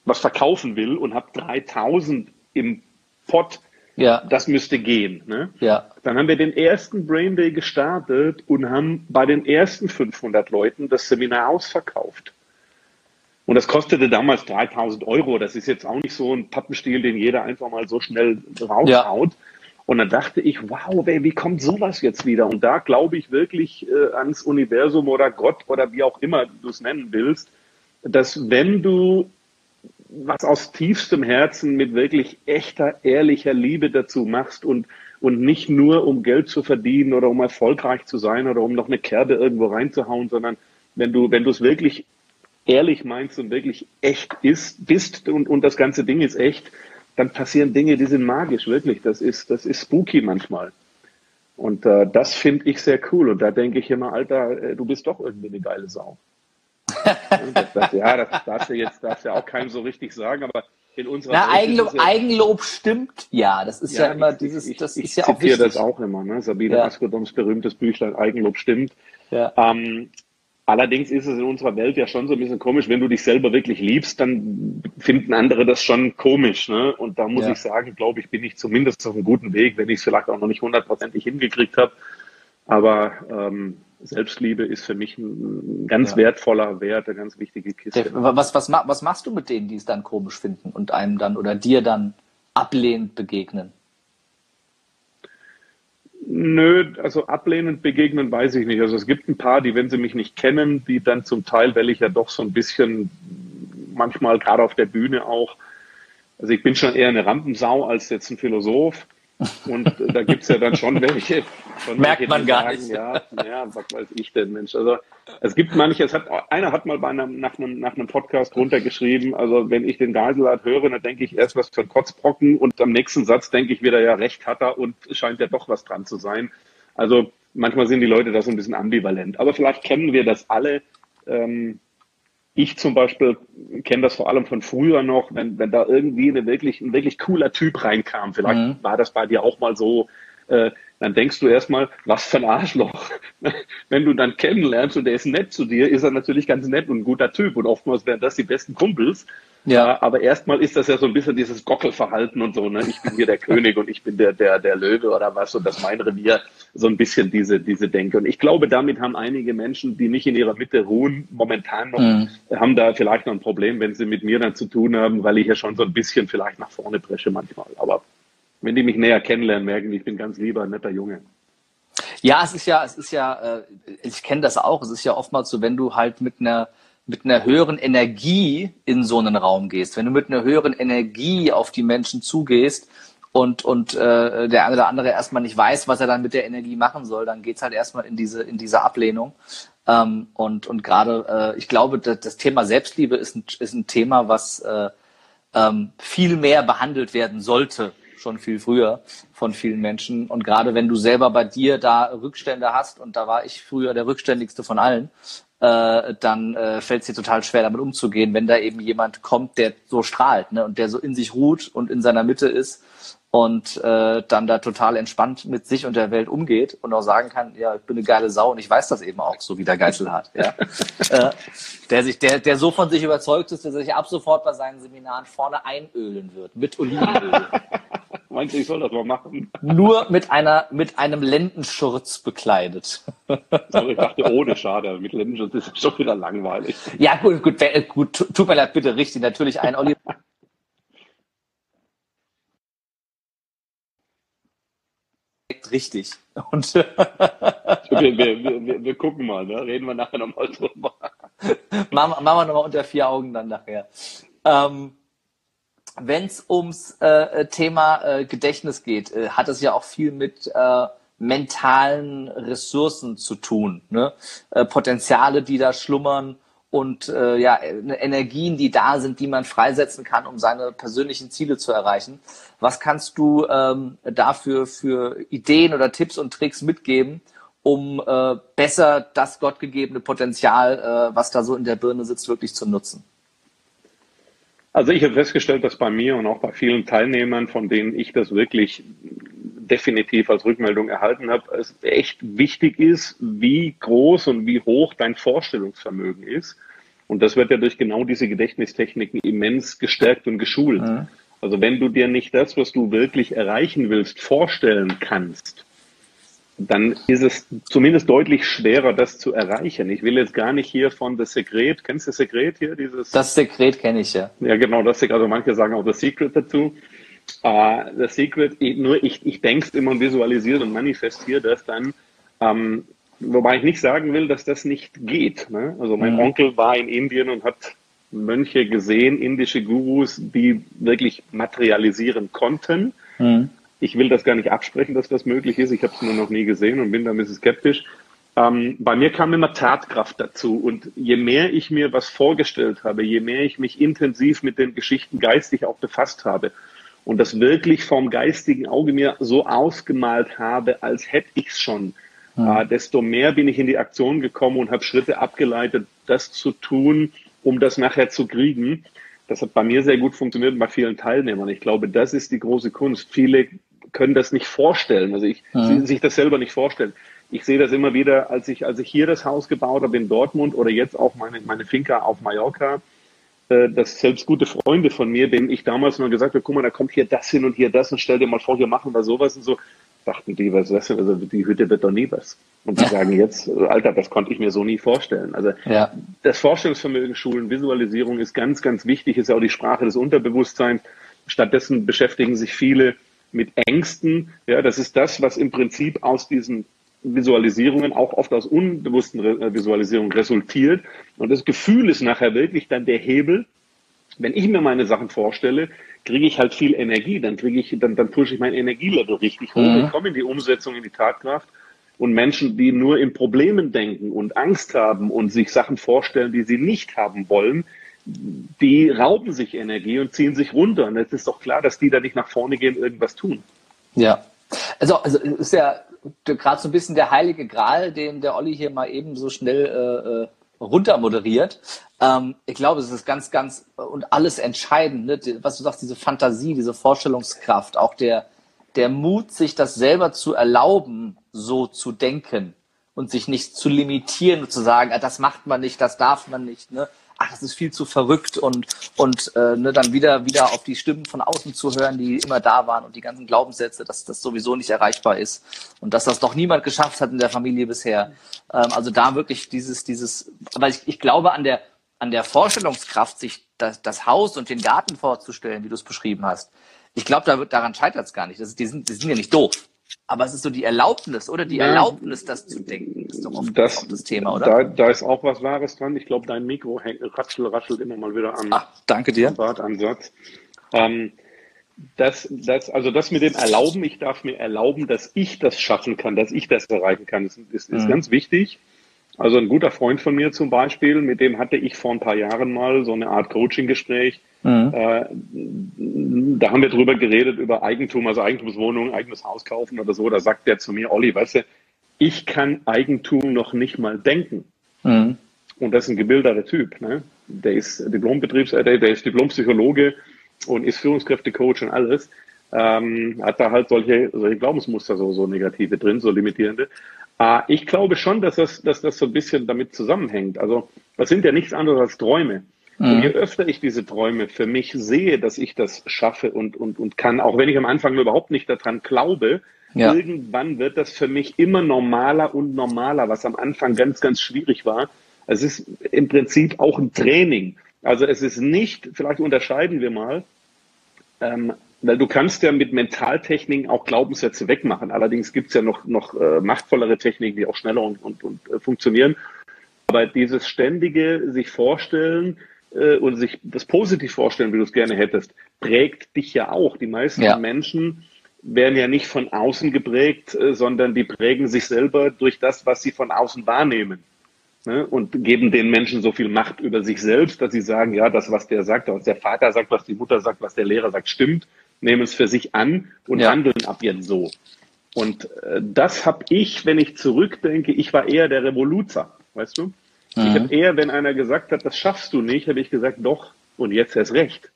was verkaufen will und habe 3000 im Pot, ja. das müsste gehen. Ne? Ja. Dann haben wir den ersten Brain Day gestartet und haben bei den ersten 500 Leuten das Seminar ausverkauft. Und das kostete damals 3000 Euro. Das ist jetzt auch nicht so ein Pappenstiel, den jeder einfach mal so schnell raushaut. Ja. Und dann dachte ich, wow, ey, wie kommt sowas jetzt wieder? Und da glaube ich wirklich äh, ans Universum oder Gott oder wie auch immer du es nennen willst, dass wenn du was aus tiefstem Herzen mit wirklich echter, ehrlicher Liebe dazu machst und, und nicht nur um Geld zu verdienen oder um erfolgreich zu sein oder um noch eine Kerbe irgendwo reinzuhauen, sondern wenn du, wenn du es wirklich ehrlich meinst und wirklich echt ist, bist und, und das ganze Ding ist echt, dann passieren Dinge, die sind magisch, wirklich. Das ist, das ist spooky manchmal. Und äh, das finde ich sehr cool. Und da denke ich immer, Alter, äh, du bist doch irgendwie eine geile Sau. Das, das, ja, das darfst du jetzt darfst du ja auch keinem so richtig sagen, aber in unserer Na, Eigenlob, ja, Eigenlob stimmt, ja. Das ist ja, ja immer ich, dieses, ich, das ich, ist ja auch wichtig. das auch immer, ne? Sabine ja. Askedoms berühmtes Büchlein Eigenlob stimmt. Ja. Ähm, Allerdings ist es in unserer Welt ja schon so ein bisschen komisch, wenn du dich selber wirklich liebst, dann finden andere das schon komisch. Ne? Und da muss ich sagen, glaube ich, bin ich zumindest auf einem guten Weg, wenn ich es vielleicht auch noch nicht hundertprozentig hingekriegt habe. Aber ähm, Selbstliebe ist für mich ein ganz ja. wertvoller Wert, eine ganz wichtige Kiste. Was, was, was machst du mit denen, die es dann komisch finden und einem dann oder dir dann ablehnend begegnen? Nö, also ablehnend begegnen weiß ich nicht. Also es gibt ein paar, die, wenn sie mich nicht kennen, die dann zum Teil, weil ich ja doch so ein bisschen manchmal gerade auf der Bühne auch, also ich bin schon eher eine Rampensau als jetzt ein Philosoph. Und da gibt's ja dann schon welche. Schon Merkt welche, man gar sagen, nicht. Ja, ja, was weiß ich denn, Mensch. Also es gibt manche, es hat, einer hat mal bei einem, nach, einem, nach einem Podcast runtergeschrieben, also wenn ich den Geiselart höre, dann denke ich erst was für ein Kotzbrocken und am nächsten Satz denke ich wieder, ja, recht hat er und scheint ja doch was dran zu sein. Also manchmal sind die Leute da so ein bisschen ambivalent. Aber vielleicht kennen wir das alle. Ähm, ich zum Beispiel kenne das vor allem von früher noch, wenn, wenn da irgendwie eine wirklich, ein wirklich cooler Typ reinkam. Vielleicht mhm. war das bei dir auch mal so. Äh, dann denkst du erstmal, was für ein Arschloch. wenn du dann kennenlernst und der ist nett zu dir, ist er natürlich ganz nett und ein guter Typ. Und oftmals wären das die besten Kumpels. Ja. aber erstmal ist das ja so ein bisschen dieses Gockelverhalten und so, ne? Ich bin hier der König und ich bin der, der, der Löwe oder was und das mein Revier. So ein bisschen diese, diese Denke. Und ich glaube, damit haben einige Menschen, die nicht in ihrer Mitte ruhen, momentan noch, mhm. haben da vielleicht noch ein Problem, wenn sie mit mir dann zu tun haben, weil ich ja schon so ein bisschen vielleicht nach vorne presche manchmal. Aber wenn die mich näher kennenlernen, merken die, ich bin ganz lieber, netter Junge. Ja, es ist ja, es ist ja, äh, ich kenne das auch, es ist ja oftmals so, wenn du halt mit einer mit einer höheren Energie in so einen Raum gehst, wenn du mit einer höheren Energie auf die Menschen zugehst und, und äh, der eine oder andere erstmal nicht weiß, was er dann mit der Energie machen soll, dann geht's halt erstmal in diese, in diese Ablehnung. Ähm, und und gerade, äh, ich glaube, das, das Thema Selbstliebe ist ein, ist ein Thema, was äh, ähm, viel mehr behandelt werden sollte, schon viel früher von vielen Menschen. Und gerade wenn du selber bei dir da Rückstände hast, und da war ich früher der rückständigste von allen, äh, dann äh, fällt es dir total schwer, damit umzugehen, wenn da eben jemand kommt, der so strahlt ne, und der so in sich ruht und in seiner Mitte ist und äh, dann da total entspannt mit sich und der Welt umgeht und auch sagen kann, ja, ich bin eine geile Sau und ich weiß das eben auch, so wie der Geißel hat. Ja? äh, der sich, der, der so von sich überzeugt ist, dass er sich ab sofort bei seinen Seminaren vorne einölen wird mit Olivenöl. Meinst du, ich soll das mal machen? Nur mit einer, mit einem Lendenschurz bekleidet. Aber ich dachte, ohne schade. Mit Lendenschurz ist schon wieder langweilig. Ja, gut, gut, gut, tut mir leid, bitte richtig. Natürlich ein Oliver. richtig. Und wir, wir, wir, wir, gucken mal, ne? reden wir nachher nochmal drüber. machen, machen wir nochmal unter vier Augen dann nachher. Ähm, Wenn es ums äh, Thema äh, Gedächtnis geht, äh, hat es ja auch viel mit äh, mentalen Ressourcen zu tun. Ne? Äh, Potenziale, die da schlummern und äh, ja, Energien, die da sind, die man freisetzen kann, um seine persönlichen Ziele zu erreichen. Was kannst du ähm, dafür für Ideen oder Tipps und Tricks mitgeben, um äh, besser das gottgegebene Potenzial, äh, was da so in der Birne sitzt, wirklich zu nutzen? Also ich habe festgestellt, dass bei mir und auch bei vielen Teilnehmern, von denen ich das wirklich definitiv als Rückmeldung erhalten habe, es echt wichtig ist, wie groß und wie hoch dein Vorstellungsvermögen ist. Und das wird ja durch genau diese Gedächtnistechniken immens gestärkt und geschult. Mhm. Also wenn du dir nicht das, was du wirklich erreichen willst, vorstellen kannst, dann ist es zumindest deutlich schwerer, das zu erreichen. Ich will jetzt gar nicht hier von The Secret, kennst du The Secret hier? Dieses das Secret kenne ich ja. Ja, genau, das also manche sagen auch The Secret dazu. Uh, The Secret, nur ich, ich denke es immer und visualisiere und manifestiere das dann. Ähm, wobei ich nicht sagen will, dass das nicht geht. Ne? Also mein mhm. Onkel war in Indien und hat Mönche gesehen, indische Gurus, die wirklich materialisieren konnten. Mhm. Ich will das gar nicht absprechen, dass das möglich ist. Ich habe es nur noch nie gesehen und bin da ein bisschen skeptisch. Ähm, bei mir kam immer Tatkraft dazu. Und je mehr ich mir was vorgestellt habe, je mehr ich mich intensiv mit den Geschichten geistig auch befasst habe, und das wirklich vom geistigen Auge mir so ausgemalt habe, als hätte ich es schon, mhm. äh, desto mehr bin ich in die Aktion gekommen und habe Schritte abgeleitet, das zu tun, um das nachher zu kriegen. Das hat bei mir sehr gut funktioniert und bei vielen Teilnehmern. Ich glaube, das ist die große Kunst. Viele können das nicht vorstellen, also ich mhm. sich das selber nicht vorstellen. Ich sehe das immer wieder, als ich, als ich hier das Haus gebaut habe in Dortmund oder jetzt auch meine, meine Finca auf Mallorca, äh, dass selbst gute Freunde von mir, denen ich damals noch gesagt habe, guck mal, da kommt hier das hin und hier das und stell dir mal vor, hier machen wir sowas und so, dachten die, was ist das denn? Also die Hütte wird doch nie was. Und die sagen jetzt, Alter, das konnte ich mir so nie vorstellen. Also ja. das Vorstellungsvermögen schulen, Visualisierung ist ganz, ganz wichtig, ist ja auch die Sprache des Unterbewusstseins. Stattdessen beschäftigen sich viele mit Ängsten. Ja, das ist das, was im Prinzip aus diesen Visualisierungen auch oft aus unbewussten äh, Visualisierungen resultiert. Und das Gefühl ist nachher wirklich dann der Hebel. Wenn ich mir meine Sachen vorstelle, kriege ich halt viel Energie, dann kriege ich, dann, dann pushe ich mein Energielevel richtig hoch, mhm. ich komme in die Umsetzung, in die Tatkraft. Und Menschen, die nur in Problemen denken und Angst haben und sich Sachen vorstellen, die sie nicht haben wollen, die rauben sich Energie und ziehen sich runter. Und es ist doch klar, dass die da nicht nach vorne gehen, irgendwas tun. Ja. Also, also ist ja gerade so ein bisschen der heilige Gral, den der Olli hier mal eben so schnell äh, äh runter moderiert. Ähm, ich glaube, es ist ganz, ganz und alles entscheidend, ne? was du sagst, diese Fantasie, diese Vorstellungskraft, auch der, der Mut, sich das selber zu erlauben, so zu denken und sich nicht zu limitieren und zu sagen, ah, das macht man nicht, das darf man nicht. Ne? Ach, das ist viel zu verrückt und, und äh, ne, dann wieder, wieder auf die Stimmen von außen zu hören, die immer da waren und die ganzen Glaubenssätze, dass das sowieso nicht erreichbar ist und dass das doch niemand geschafft hat in der Familie bisher. Ähm, also da wirklich dieses, dieses, weil ich, ich glaube an der, an der Vorstellungskraft, sich das, das Haus und den Garten vorzustellen, wie du es beschrieben hast. Ich glaube, da, daran scheitert es gar nicht. Das, die, sind, die sind ja nicht doof. Aber es ist so die Erlaubnis, oder? Die ja, Erlaubnis, das zu denken, ist doch oft das, das Thema, oder? Da, da, ist auch was Wahres dran. Ich glaube, dein Mikro hängt, raschelt, raschelt immer mal wieder an. Ach, danke dir. Bartansatz. Ähm, das, das, also das mit dem Erlauben, ich darf mir erlauben, dass ich das schaffen kann, dass ich das erreichen kann, ist, ist, ist mhm. ganz wichtig. Also ein guter Freund von mir zum Beispiel, mit dem hatte ich vor ein paar Jahren mal so eine Art Coaching-Gespräch. Mhm. Äh, da haben wir drüber geredet, über Eigentum, also Eigentumswohnung, eigenes Haus kaufen oder so. Da sagt der zu mir, Olli, weißt du, ich kann Eigentum noch nicht mal denken. Mhm. Und das ist ein gebildeter Typ. Ne? Der ist Diplombetriebs, äh, der, der ist Diplompsychologe und ist Führungskräftecoach und alles. Ähm, hat da halt solche, solche Glaubensmuster so, so negative drin, so limitierende. Äh, ich glaube schon, dass das, dass das so ein bisschen damit zusammenhängt. Also, das sind ja nichts anderes als Träume. Mhm. Und je öfter ich diese Träume für mich sehe, dass ich das schaffe und, und, und kann, auch wenn ich am Anfang überhaupt nicht daran glaube, ja. irgendwann wird das für mich immer normaler und normaler, was am Anfang ganz, ganz schwierig war. Es ist im Prinzip auch ein Training. Also es ist nicht, vielleicht unterscheiden wir mal, ähm, weil du kannst ja mit Mentaltechniken auch Glaubenssätze wegmachen. Allerdings gibt es ja noch, noch äh, machtvollere Techniken, die auch schneller und, und, und äh, funktionieren. Aber dieses ständige sich vorstellen äh, und sich das positiv vorstellen, wie du es gerne hättest, prägt dich ja auch. Die meisten ja. Menschen werden ja nicht von außen geprägt, äh, sondern die prägen sich selber durch das, was sie von außen wahrnehmen ne, und geben den Menschen so viel Macht über sich selbst, dass sie sagen, ja, das, was der sagt, was der Vater sagt, was die Mutter sagt, was der Lehrer sagt, stimmt, nehmen es für sich an und ja. handeln ab jetzt so. Und äh, das habe ich, wenn ich zurückdenke, ich war eher der Revoluzer, weißt du? Mhm. Ich habe eher, wenn einer gesagt hat, das schaffst du nicht, habe ich gesagt, doch, und jetzt erst recht.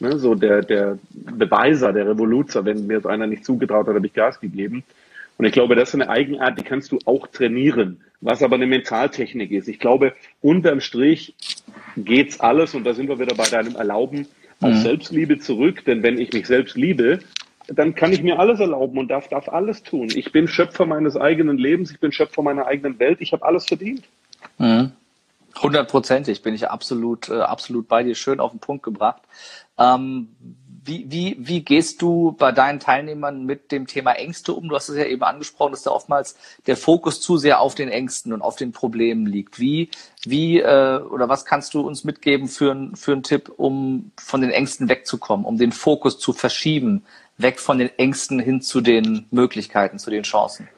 Ne, so der, der Beweiser, der Revoluzer, wenn mir so einer nicht zugetraut hat, habe ich Gas gegeben. Und ich glaube, das ist eine Eigenart, die kannst du auch trainieren, was aber eine Mentaltechnik ist. Ich glaube, unterm Strich geht's alles, und da sind wir wieder bei deinem Erlauben, auf mhm. Selbstliebe zurück. Denn wenn ich mich selbst liebe, dann kann ich mir alles erlauben und darf, darf alles tun. Ich bin Schöpfer meines eigenen Lebens, ich bin Schöpfer meiner eigenen Welt, ich habe alles verdient. Mhm. Hundertprozentig bin ich absolut, äh, absolut bei dir. Schön auf den Punkt gebracht. Ähm, wie, wie, wie gehst du bei deinen Teilnehmern mit dem Thema Ängste um? Du hast es ja eben angesprochen, dass da oftmals der Fokus zu sehr auf den Ängsten und auf den Problemen liegt. Wie, wie äh, oder was kannst du uns mitgeben für, für einen Tipp, um von den Ängsten wegzukommen, um den Fokus zu verschieben, weg von den Ängsten hin zu den Möglichkeiten, zu den Chancen?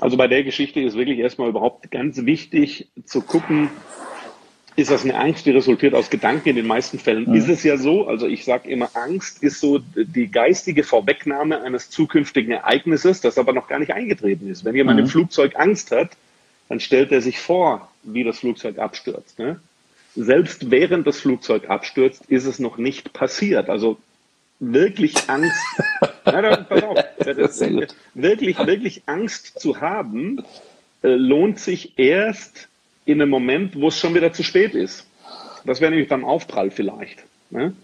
Also bei der Geschichte ist wirklich erstmal überhaupt ganz wichtig zu gucken, ist das eine Angst, die resultiert aus Gedanken. In den meisten Fällen mhm. ist es ja so. Also ich sage immer, Angst ist so die geistige Vorwegnahme eines zukünftigen Ereignisses, das aber noch gar nicht eingetreten ist. Wenn jemand mhm. im Flugzeug Angst hat, dann stellt er sich vor, wie das Flugzeug abstürzt. Ne? Selbst während das Flugzeug abstürzt, ist es noch nicht passiert. Also wirklich Angst, da, pass auf, wirklich, wirklich Angst zu haben, äh, lohnt sich erst, in einem Moment, wo es schon wieder zu spät ist. Das wäre nämlich beim Aufprall vielleicht. Ne?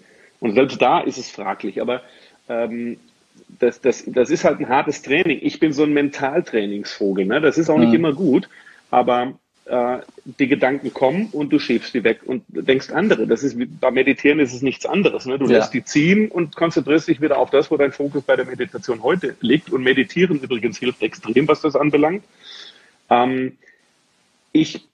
Und selbst da ist es fraglich. Aber ähm, das, das, das ist halt ein hartes Training. Ich bin so ein Mentaltrainingsvogel. Ne? Das ist auch nicht mhm. immer gut. Aber äh, die Gedanken kommen und du schiebst die weg und denkst andere. Das ist wie, beim Meditieren ist es nichts anderes. Ne? Du ja. lässt die ziehen und konzentrierst dich wieder auf das, wo dein Fokus bei der Meditation heute liegt. Und Meditieren übrigens hilft extrem, was das anbelangt. Ähm, ich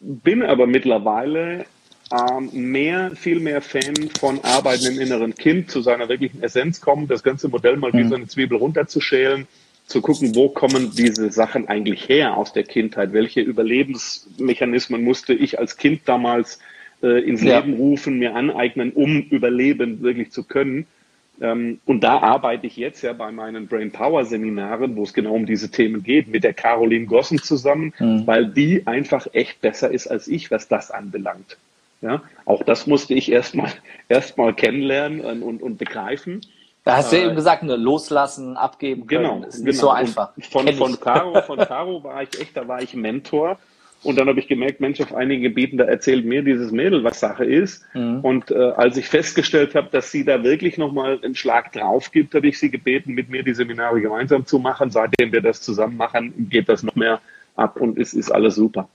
bin aber mittlerweile ähm, mehr, viel mehr Fan von Arbeiten im inneren Kind, zu seiner wirklichen Essenz kommen, das ganze Modell mal mhm. wie so eine Zwiebel runterzuschälen, zu gucken, wo kommen diese Sachen eigentlich her aus der Kindheit? Welche Überlebensmechanismen musste ich als Kind damals äh, ins ja. Leben rufen, mir aneignen, um überleben wirklich zu können? Ähm, und da arbeite ich jetzt ja bei meinen Brain Power Seminaren, wo es genau um diese Themen geht, mit der Caroline Gossen zusammen, mhm. weil die einfach echt besser ist als ich, was das anbelangt. Ja, auch das musste ich erstmal erstmal kennenlernen und, und, und begreifen. Da hast du ja eben gesagt, nur loslassen, abgeben können. Genau, ist nicht genau. so einfach. Von, von Caro, von Caro war ich echt, da war ich Mentor und dann habe ich gemerkt, Mensch, auf einigen Gebieten, da erzählt mir dieses Mädel, was Sache ist. Mhm. Und äh, als ich festgestellt habe, dass sie da wirklich nochmal einen Schlag drauf gibt, habe ich sie gebeten, mit mir die Seminare gemeinsam zu machen. Seitdem wir das zusammen machen, geht das noch mehr ab und es ist alles super.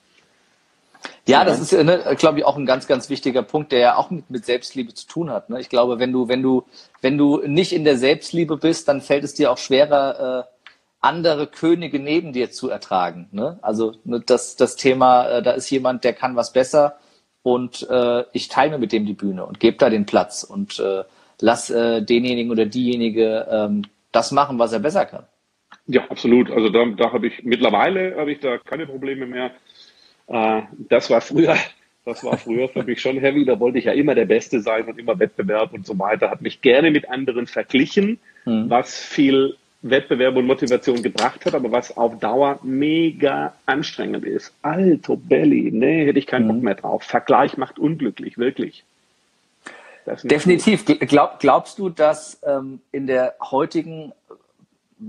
Ja, das ist, ne, glaube ich, auch ein ganz, ganz wichtiger Punkt, der ja auch mit, mit Selbstliebe zu tun hat. Ne? Ich glaube, wenn du, wenn du, wenn du nicht in der Selbstliebe bist, dann fällt es dir auch schwerer, äh, andere Könige neben dir zu ertragen. Ne? Also ne, das, das Thema, äh, da ist jemand, der kann was besser und äh, ich teile mir mit dem die Bühne und gebe da den Platz und äh, lass äh, denjenigen oder diejenige ähm, das machen, was er besser kann. Ja, absolut. Also da, da habe ich mittlerweile habe ich da keine Probleme mehr. Äh, das war früher, das war früher für mich schon heavy. Da wollte ich ja immer der Beste sein und immer Wettbewerb und so weiter. Hat mich gerne mit anderen verglichen, hm. was viel Wettbewerb und Motivation gebracht hat, aber was auf Dauer mega anstrengend ist. Alto Belly, nee, hätte ich keinen mhm. Bock mehr drauf. Vergleich macht unglücklich, wirklich. Definitiv. Glaub, glaubst du, dass ähm, in der heutigen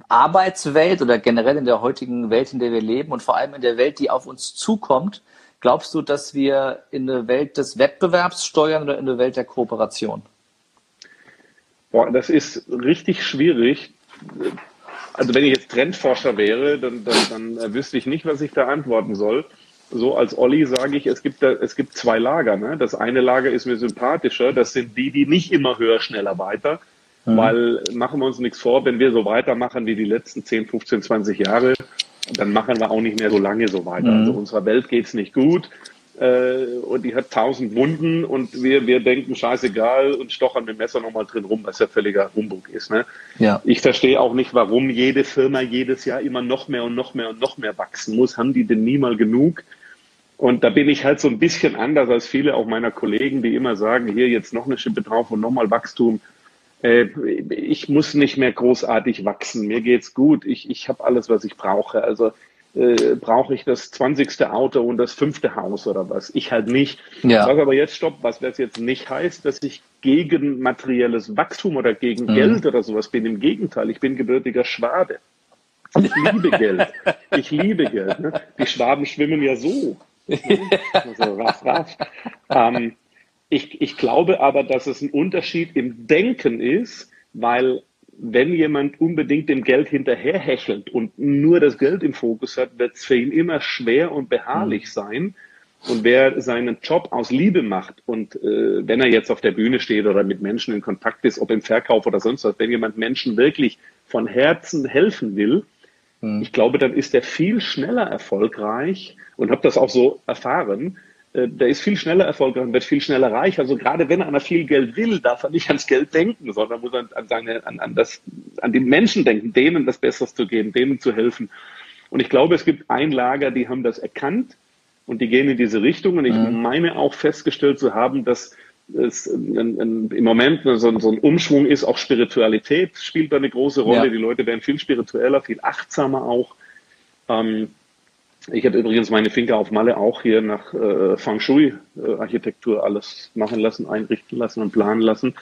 Arbeitswelt oder generell in der heutigen Welt, in der wir leben und vor allem in der Welt, die auf uns zukommt, glaubst du, dass wir in eine Welt des Wettbewerbs steuern oder in eine Welt der Kooperation? Boah, das ist richtig schwierig. Also wenn ich jetzt Trendforscher wäre, dann, dann, dann wüsste ich nicht, was ich da antworten soll. So als Olli sage ich, es gibt, da, es gibt zwei Lager. Ne? Das eine Lager ist mir sympathischer. Das sind die, die nicht immer höher, schneller, weiter. Mhm. Weil machen wir uns nichts vor, wenn wir so weitermachen wie die letzten 10, 15, 20 Jahre, dann machen wir auch nicht mehr so lange so weiter. Mhm. Also unserer Welt geht's nicht gut äh, und die hat tausend Wunden und wir, wir denken, scheißegal und stochern mit dem Messer nochmal drin rum, was ja völliger Humbug ist. Ne? Ja. Ich verstehe auch nicht, warum jede Firma jedes Jahr immer noch mehr und noch mehr und noch mehr wachsen muss. Haben die denn nie mal genug? Und da bin ich halt so ein bisschen anders als viele auch meiner Kollegen, die immer sagen, hier jetzt noch eine Schippe drauf und nochmal Wachstum. Äh, ich muss nicht mehr großartig wachsen. Mir geht's gut. Ich, ich habe alles, was ich brauche. Also äh, brauche ich das 20. Auto und das fünfte Haus oder was. Ich halt nicht. Ja. Sag aber jetzt stopp, was das jetzt nicht heißt, dass ich gegen materielles Wachstum oder gegen mhm. Geld oder sowas bin. Im Gegenteil, ich bin gebürtiger Schwabe. Ich liebe Geld. Ich liebe Geld. Ne? Die Schwaben schwimmen ja so. Also raff, raff. Ähm, ich, ich glaube aber, dass es ein Unterschied im Denken ist, weil wenn jemand unbedingt dem Geld hinterherhechelt und nur das Geld im Fokus hat, wird es für ihn immer schwer und beharrlich mhm. sein. Und wer seinen Job aus Liebe macht und äh, wenn er jetzt auf der Bühne steht oder mit Menschen in Kontakt ist, ob im Verkauf oder sonst was, wenn jemand Menschen wirklich von Herzen helfen will, mhm. ich glaube, dann ist er viel schneller erfolgreich und habe das auch so erfahren, der ist viel schneller erfolgreich und wird viel schneller reich. Also gerade wenn einer viel Geld will, darf er nicht ans Geld denken, sondern muss an, an, an, das, an die Menschen denken, denen das Besseres zu geben, denen zu helfen. Und ich glaube, es gibt ein Lager, die haben das erkannt und die gehen in diese Richtung. Und ich mhm. meine auch festgestellt zu haben, dass es ein, ein, im Moment so, so, ein Umschwung ist, auch Spiritualität spielt da eine große Rolle. Ja. Die Leute werden viel spiritueller, viel achtsamer auch. Ähm, ich habe übrigens meine Finger auf Malle auch hier nach äh, Feng Shui-Architektur äh, alles machen lassen, einrichten lassen und planen lassen.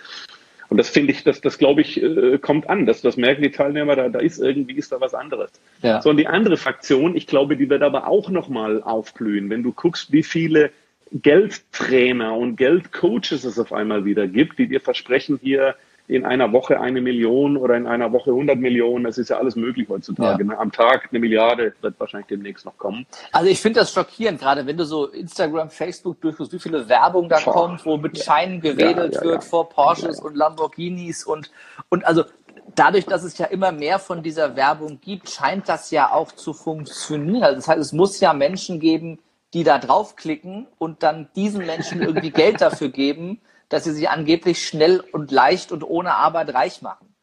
Und das finde ich, das, das glaube ich, äh, kommt an. Das, das merken die Teilnehmer, da, da ist irgendwie ist da was anderes. Ja. So, und die andere Fraktion, ich glaube, die wird aber auch nochmal aufblühen. Wenn du guckst, wie viele Geldtrainer und Geldcoaches es auf einmal wieder gibt, die dir versprechen, hier in einer Woche eine Million oder in einer Woche 100 Millionen. Das ist ja alles möglich heutzutage. Ja. Ne? Am Tag eine Milliarde wird wahrscheinlich demnächst noch kommen. Also ich finde das schockierend, gerade wenn du so Instagram, Facebook durchguckst, wie viele Werbung da Boah. kommt, wo mit Scheinen geredet ja, ja, wird vor Porsches und Lamborghinis und, und also dadurch, dass es ja immer mehr von dieser Werbung gibt, scheint das ja auch zu funktionieren. Also das heißt, es muss ja Menschen geben, die da draufklicken und dann diesen Menschen irgendwie Geld dafür geben, dass sie sich angeblich schnell und leicht und ohne Arbeit reich machen.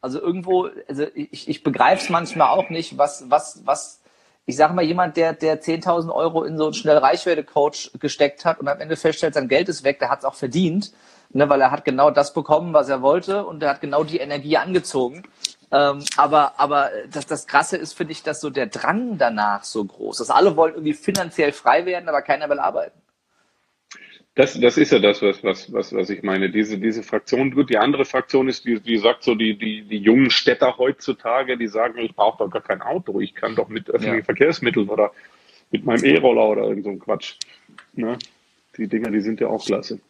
Also irgendwo, also ich, ich begreife es manchmal auch nicht, was, was, was, ich sage mal, jemand, der, der 10.000 Euro in so einen schnell Reichwerte-Coach gesteckt hat und am Ende feststellt, sein Geld ist weg, der hat es auch verdient, ne, weil er hat genau das bekommen, was er wollte und er hat genau die Energie angezogen. Ähm, aber aber das, das Krasse ist, finde ich, dass so der Drang danach so groß ist. Alle wollen irgendwie finanziell frei werden, aber keiner will arbeiten. Das, das ist ja das, was, was, was, was ich meine. Diese, diese Fraktion, gut, die andere Fraktion ist, die, die sagt so, die, die, die jungen Städter heutzutage, die sagen, ich brauche doch gar kein Auto, ich kann doch mit öffentlichen ja. Verkehrsmitteln oder mit meinem E-Roller oder irgend so ein Quatsch. Ne? Die Dinger, die sind ja auch klasse.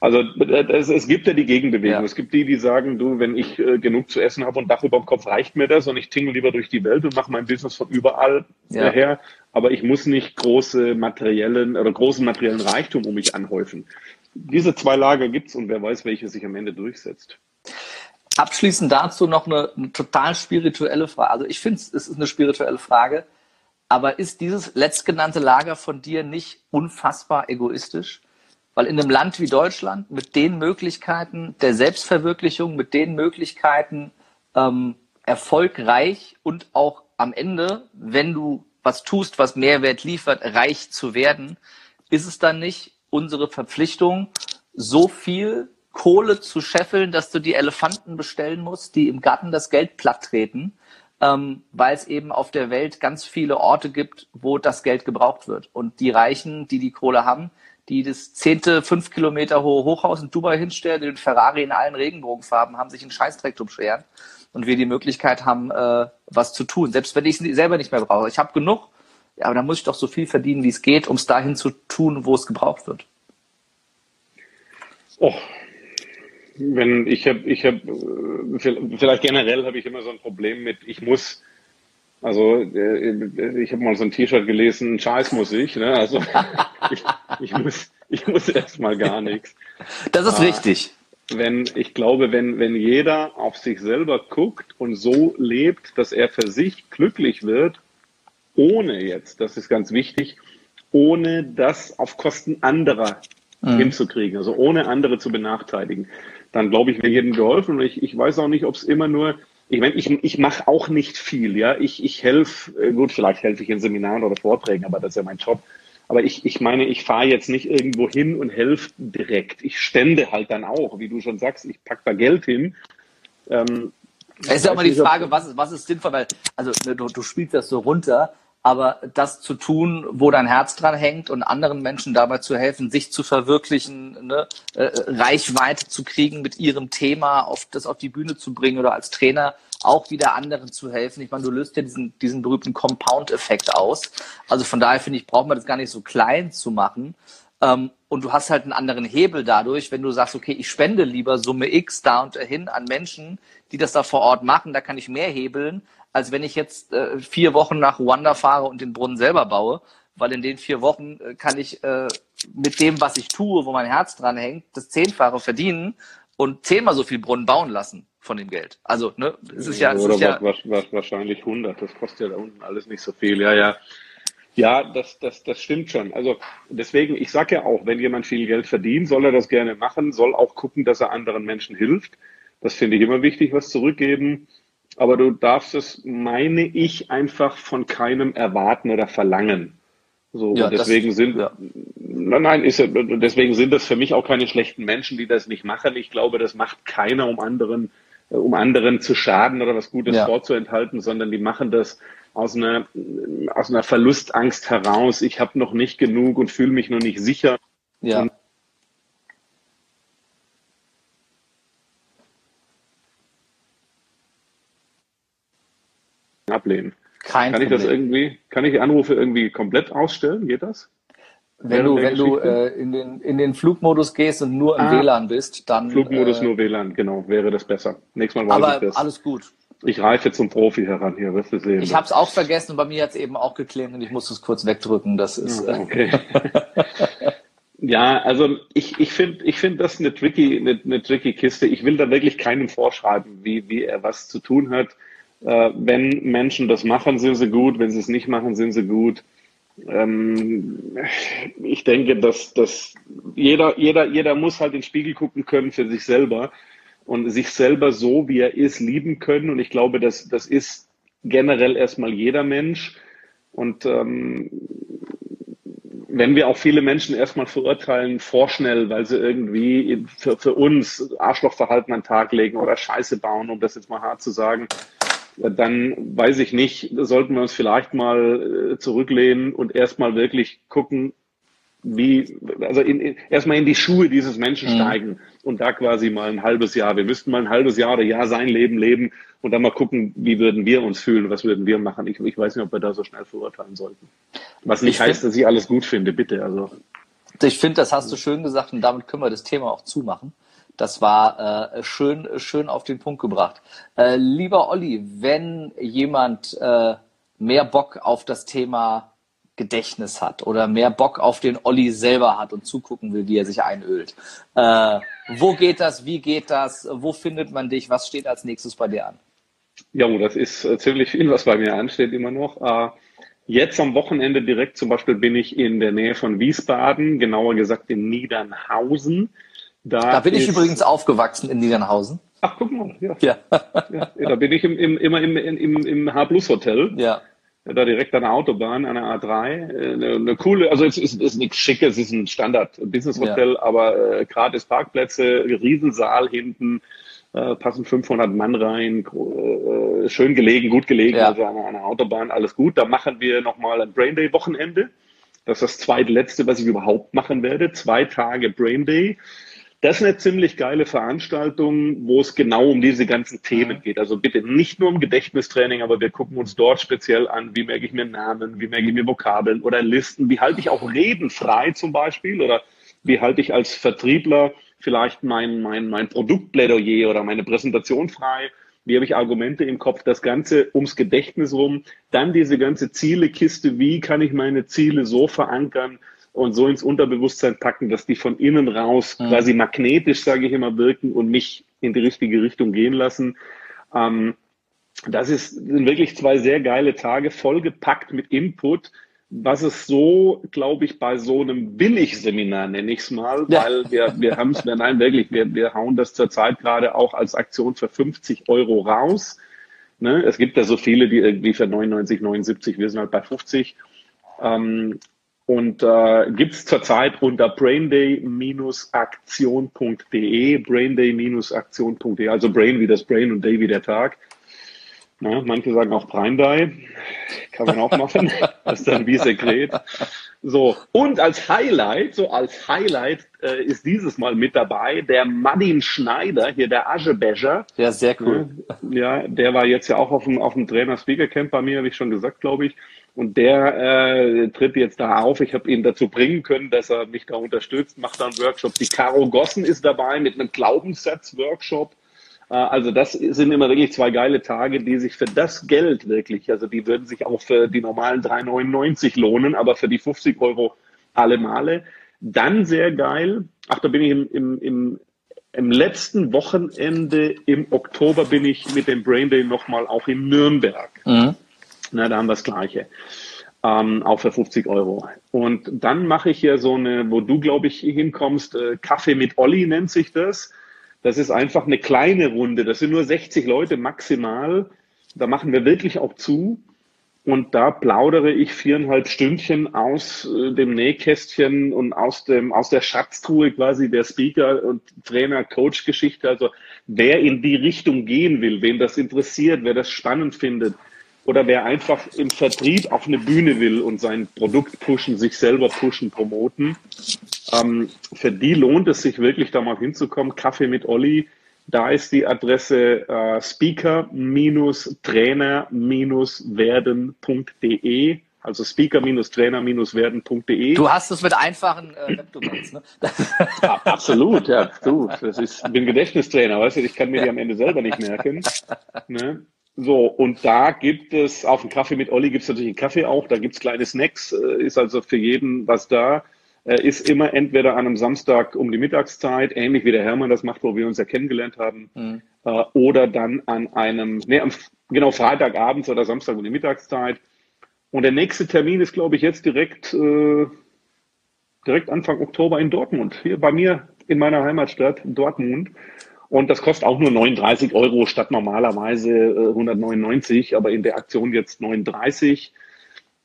Also es, es gibt ja die Gegenbewegung. Ja. Es gibt die, die sagen, du, wenn ich äh, genug zu essen habe und Dach über dem Kopf, reicht mir das und ich tingle lieber durch die Welt und mache mein Business von überall ja. her. Aber ich muss nicht große materiellen oder großen materiellen Reichtum um mich anhäufen. Diese zwei Lager gibt's und wer weiß, welche sich am Ende durchsetzt. Abschließend dazu noch eine, eine total spirituelle Frage. Also ich finde, es ist eine spirituelle Frage. Aber ist dieses letztgenannte Lager von dir nicht unfassbar egoistisch? Weil in einem Land wie Deutschland mit den Möglichkeiten der Selbstverwirklichung, mit den Möglichkeiten ähm, erfolgreich und auch am Ende, wenn du was tust, was Mehrwert liefert, reich zu werden, ist es dann nicht unsere Verpflichtung, so viel Kohle zu scheffeln, dass du die Elefanten bestellen musst, die im Garten das Geld platt treten, ähm, weil es eben auf der Welt ganz viele Orte gibt, wo das Geld gebraucht wird. Und die Reichen, die die Kohle haben, die das zehnte, fünf Kilometer hohe Hochhaus in Dubai hinstellen, den Ferrari in allen Regenbogenfarben haben, sich einen Scheißdreck drum scheren und wir die Möglichkeit haben, äh, was zu tun. Selbst wenn ich es selber nicht mehr brauche. Ich habe genug, ja, aber dann muss ich doch so viel verdienen, wie es geht, um es dahin zu tun, wo es gebraucht wird. Oh, wenn ich habe, ich habe, vielleicht generell habe ich immer so ein Problem mit, ich muss, also äh, ich habe mal so ein T-Shirt gelesen, Scheiß muss ich, ne? Also ich, ich muss, ich muss erstmal gar nichts. Das ist ah, richtig. Wenn, ich glaube, wenn, wenn jeder auf sich selber guckt und so lebt, dass er für sich glücklich wird, ohne jetzt, das ist ganz wichtig, ohne das auf Kosten anderer mhm. hinzukriegen, also ohne andere zu benachteiligen, dann glaube ich, wäre jedem geholfen. Und ich, ich weiß auch nicht, ob es immer nur, ich meine, ich, ich mache auch nicht viel, ja. Ich, ich helfe, äh, gut, vielleicht helfe ich in Seminaren oder Vorträgen, aber das ist ja mein Job. Aber ich, ich meine, ich fahre jetzt nicht irgendwo hin und helfe direkt. Ich stände halt dann auch, wie du schon sagst, ich pack da Geld hin. Ähm, es ist ja immer die Frage, was ist, was ist sinnvoll, weil, also ne, du, du spielst das so runter, aber das zu tun, wo dein Herz dran hängt und anderen Menschen dabei zu helfen, sich zu verwirklichen, ne, äh, Reichweite zu kriegen mit ihrem Thema, auf das auf die Bühne zu bringen oder als Trainer auch wieder anderen zu helfen. Ich meine, du löst ja diesen, diesen berühmten Compound-Effekt aus. Also von daher finde ich, braucht man das gar nicht so klein zu machen. Ähm, und du hast halt einen anderen Hebel dadurch, wenn du sagst, okay, ich spende lieber Summe X da und dahin an Menschen, die das da vor Ort machen, da kann ich mehr hebeln, als wenn ich jetzt äh, vier Wochen nach Ruanda fahre und den Brunnen selber baue, weil in den vier Wochen äh, kann ich äh, mit dem, was ich tue, wo mein Herz dran hängt, das Zehnfache verdienen und zehnmal so viel Brunnen bauen lassen von dem Geld. Also, ne, es ist ja, es Oder ist ja wahrscheinlich 100, das kostet ja da unten alles nicht so viel. Ja, ja. Ja, das, das, das stimmt schon. Also deswegen, ich sage ja auch, wenn jemand viel Geld verdient, soll er das gerne machen, soll auch gucken, dass er anderen Menschen hilft. Das finde ich immer wichtig, was zurückgeben aber du darfst es, meine ich, einfach von keinem erwarten oder verlangen. So, ja, deswegen das, sind, ja. nein, nein, ist, deswegen sind das für mich auch keine schlechten Menschen, die das nicht machen. Ich glaube, das macht keiner, um anderen, äh, um anderen zu schaden oder was Gutes ja. vorzuenthalten, sondern die machen das aus einer, aus einer Verlustangst heraus. Ich habe noch nicht genug und fühle mich noch nicht sicher. Ja. Und Kein kann Problem. ich das irgendwie, kann ich die Anrufe irgendwie komplett ausstellen? Geht das? Wenn du, wenn du äh, in, den, in den Flugmodus gehst und nur im ah, WLAN bist, dann. Flugmodus äh, nur WLAN, genau, wäre das besser. Nächstes Mal weiß aber ich das. Alles gut. Ich reife zum Profi heran hier, wirst du sehen. Ich habe es auch vergessen und bei mir hat es eben auch geklemmt und ich musste es kurz wegdrücken. Das ist. Ah, okay. ja, also ich, ich finde ich find das eine tricky, eine, eine tricky Kiste. Ich will da wirklich keinem vorschreiben, wie, wie er was zu tun hat. Äh, wenn Menschen das machen, sind sie gut. Wenn sie es nicht machen, sind sie gut. Ähm, ich denke, dass, dass jeder, jeder, jeder muss halt in den Spiegel gucken können für sich selber und sich selber so, wie er ist, lieben können. Und ich glaube, das, das ist generell erstmal jeder Mensch. Und ähm, wenn wir auch viele Menschen erstmal verurteilen, vorschnell, weil sie irgendwie für, für uns Arschlochverhalten an den Tag legen oder Scheiße bauen, um das jetzt mal hart zu sagen, dann weiß ich nicht, sollten wir uns vielleicht mal äh, zurücklehnen und erstmal wirklich gucken, wie, also in, in, erstmal in die Schuhe dieses Menschen mhm. steigen und da quasi mal ein halbes Jahr, wir müssten mal ein halbes Jahr oder Jahr sein Leben leben und dann mal gucken, wie würden wir uns fühlen, was würden wir machen. Ich, ich weiß nicht, ob wir da so schnell verurteilen sollten. Was nicht ich heißt, dass ich alles gut finde, bitte. Also. Ich finde, das hast du schön gesagt und damit können wir das Thema auch zumachen. Das war äh, schön, schön auf den Punkt gebracht. Äh, lieber Olli, wenn jemand äh, mehr Bock auf das Thema Gedächtnis hat oder mehr Bock auf den Olli selber hat und zugucken will, wie er sich einölt, äh, wo geht das? Wie geht das? Wo findet man dich? Was steht als nächstes bei dir an? Ja, das ist äh, ziemlich viel, was bei mir ansteht immer noch. Äh, jetzt am Wochenende direkt zum Beispiel bin ich in der Nähe von Wiesbaden, genauer gesagt in Niedernhausen. Da, da bin ich übrigens aufgewachsen in Niedernhausen. Ach, guck mal, ja. ja. ja da bin ich im, im, immer im, im, im H-Plus Hotel. Ja. da direkt an der Autobahn, an der A3. Eine, eine coole, also es ist, ist nichts Schickes, es ist ein Standard-Business-Hotel, ja. aber äh, gratis Parkplätze, Riesensaal hinten, äh, passen 500 Mann rein, äh, schön gelegen, gut gelegen, ja. also an, an der Autobahn, alles gut. Da machen wir nochmal ein Brain Day-Wochenende. Das ist das zweitletzte, was ich überhaupt machen werde. Zwei Tage Brain Day. Das ist eine ziemlich geile Veranstaltung, wo es genau um diese ganzen Themen geht. Also bitte nicht nur um Gedächtnistraining, aber wir gucken uns dort speziell an, wie merke ich mir Namen, wie merke ich mir Vokabeln oder Listen, wie halte ich auch Reden frei zum Beispiel oder wie halte ich als Vertriebler vielleicht mein, mein, mein Produktplädoyer oder meine Präsentation frei. Wie habe ich Argumente im Kopf? Das Ganze ums Gedächtnis rum. Dann diese ganze Zielekiste. Wie kann ich meine Ziele so verankern, und so ins Unterbewusstsein packen, dass die von innen raus mhm. quasi magnetisch, sage ich immer, wirken und mich in die richtige Richtung gehen lassen. Ähm, das ist, sind wirklich zwei sehr geile Tage, vollgepackt mit Input, was es so, glaube ich, bei so einem Billig-Seminar, nenne ich es mal, ja. weil wir, wir haben es, nein, wirklich, wir, wir hauen das zurzeit gerade auch als Aktion für 50 Euro raus. Ne? Es gibt ja so viele, die irgendwie für 99, 79, wir sind halt bei 50. Ähm, und äh, gibt es zurzeit unter brainday-aktion.de, brainday-aktion.de, also Brain wie das Brain und Day wie der Tag. Na, manche sagen auch Prime Day, kann man auch machen, das ist dann wie Sekret. So, und als Highlight, so als Highlight äh, ist dieses Mal mit dabei der Madin Schneider, hier der Aschebecher. Ja, sehr cool. Ja, der war jetzt ja auch auf dem, auf dem Trainer-Speaker-Camp bei mir, habe ich schon gesagt, glaube ich. Und der äh, tritt jetzt da auf. Ich habe ihn dazu bringen können, dass er mich da unterstützt, macht da einen Workshop. Die Caro Gossen ist dabei mit einem Glaubenssatz-Workshop. Äh, also das sind immer wirklich zwei geile Tage, die sich für das Geld wirklich, also die würden sich auch für die normalen 3,99 lohnen, aber für die 50 Euro alle Male. Dann sehr geil, ach, da bin ich im, im, im, im letzten Wochenende im Oktober bin ich mit dem Brain Day nochmal auch in Nürnberg. Mhm. Na, da haben wir das Gleiche. Ähm, auch für 50 Euro. Und dann mache ich hier so eine, wo du, glaube ich, hinkommst, äh, Kaffee mit Olli nennt sich das. Das ist einfach eine kleine Runde. Das sind nur 60 Leute maximal. Da machen wir wirklich auch zu. Und da plaudere ich viereinhalb Stündchen aus äh, dem Nähkästchen und aus dem, aus der Schatztruhe quasi der Speaker und Trainer, Coach Geschichte. Also wer in die Richtung gehen will, wen das interessiert, wer das spannend findet, oder wer einfach im Vertrieb auf eine Bühne will und sein Produkt pushen, sich selber pushen, promoten, ähm, für die lohnt es sich wirklich da mal hinzukommen. Kaffee mit Olli, da ist die Adresse äh, speaker-trainer-werden.de. Also speaker-trainer-werden.de. Du hast es mit einfachen äh, Webdomains, ne? ja, absolut, ja. Du, das ist, ich bin Gedächtnistrainer, weißt du, ich kann mir die am Ende selber nicht merken. Ne? So, und da gibt es, auf dem Kaffee mit Olli gibt es natürlich einen Kaffee auch, da gibt es kleine Snacks, äh, ist also für jeden was da. Äh, ist immer entweder an einem Samstag um die Mittagszeit, ähnlich wie der Hermann das macht, wo wir uns ja kennengelernt haben, mhm. äh, oder dann an einem, nee, am, genau Freitagabends oder Samstag um die Mittagszeit. Und der nächste Termin ist, glaube ich, jetzt direkt, äh, direkt Anfang Oktober in Dortmund, hier bei mir in meiner Heimatstadt Dortmund. Und das kostet auch nur 39 Euro statt normalerweise äh, 199, aber in der Aktion jetzt 39.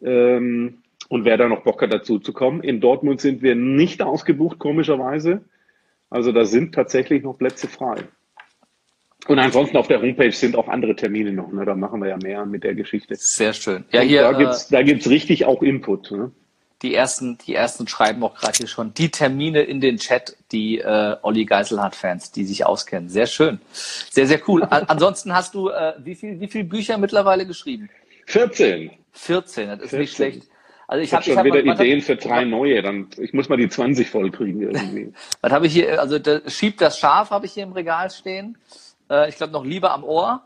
Ähm, und wer da noch Bock hat, dazu zu kommen. In Dortmund sind wir nicht ausgebucht, komischerweise. Also da sind tatsächlich noch Plätze frei. Und ansonsten auf der Homepage sind auch andere Termine noch. Ne? Da machen wir ja mehr mit der Geschichte. Sehr schön. Ja, hier, da gibt's, da gibt's richtig auch Input. Ne? Die ersten, die ersten schreiben auch gerade hier schon die Termine in den Chat, die äh, Olli Geiselhardt-Fans, die sich auskennen. Sehr schön. Sehr, sehr cool. Ansonsten hast du äh, wie viel, wie viel Bücher mittlerweile geschrieben? 14. 14, das ist 14. nicht schlecht. Also ich, ich habe hab schon hab, wieder Ideen hab, für drei neue, dann ich muss mal die 20 voll kriegen irgendwie. was habe ich hier? Also der, schiebt das Schaf habe ich hier im Regal stehen. Äh, ich glaube noch Liebe am Ohr.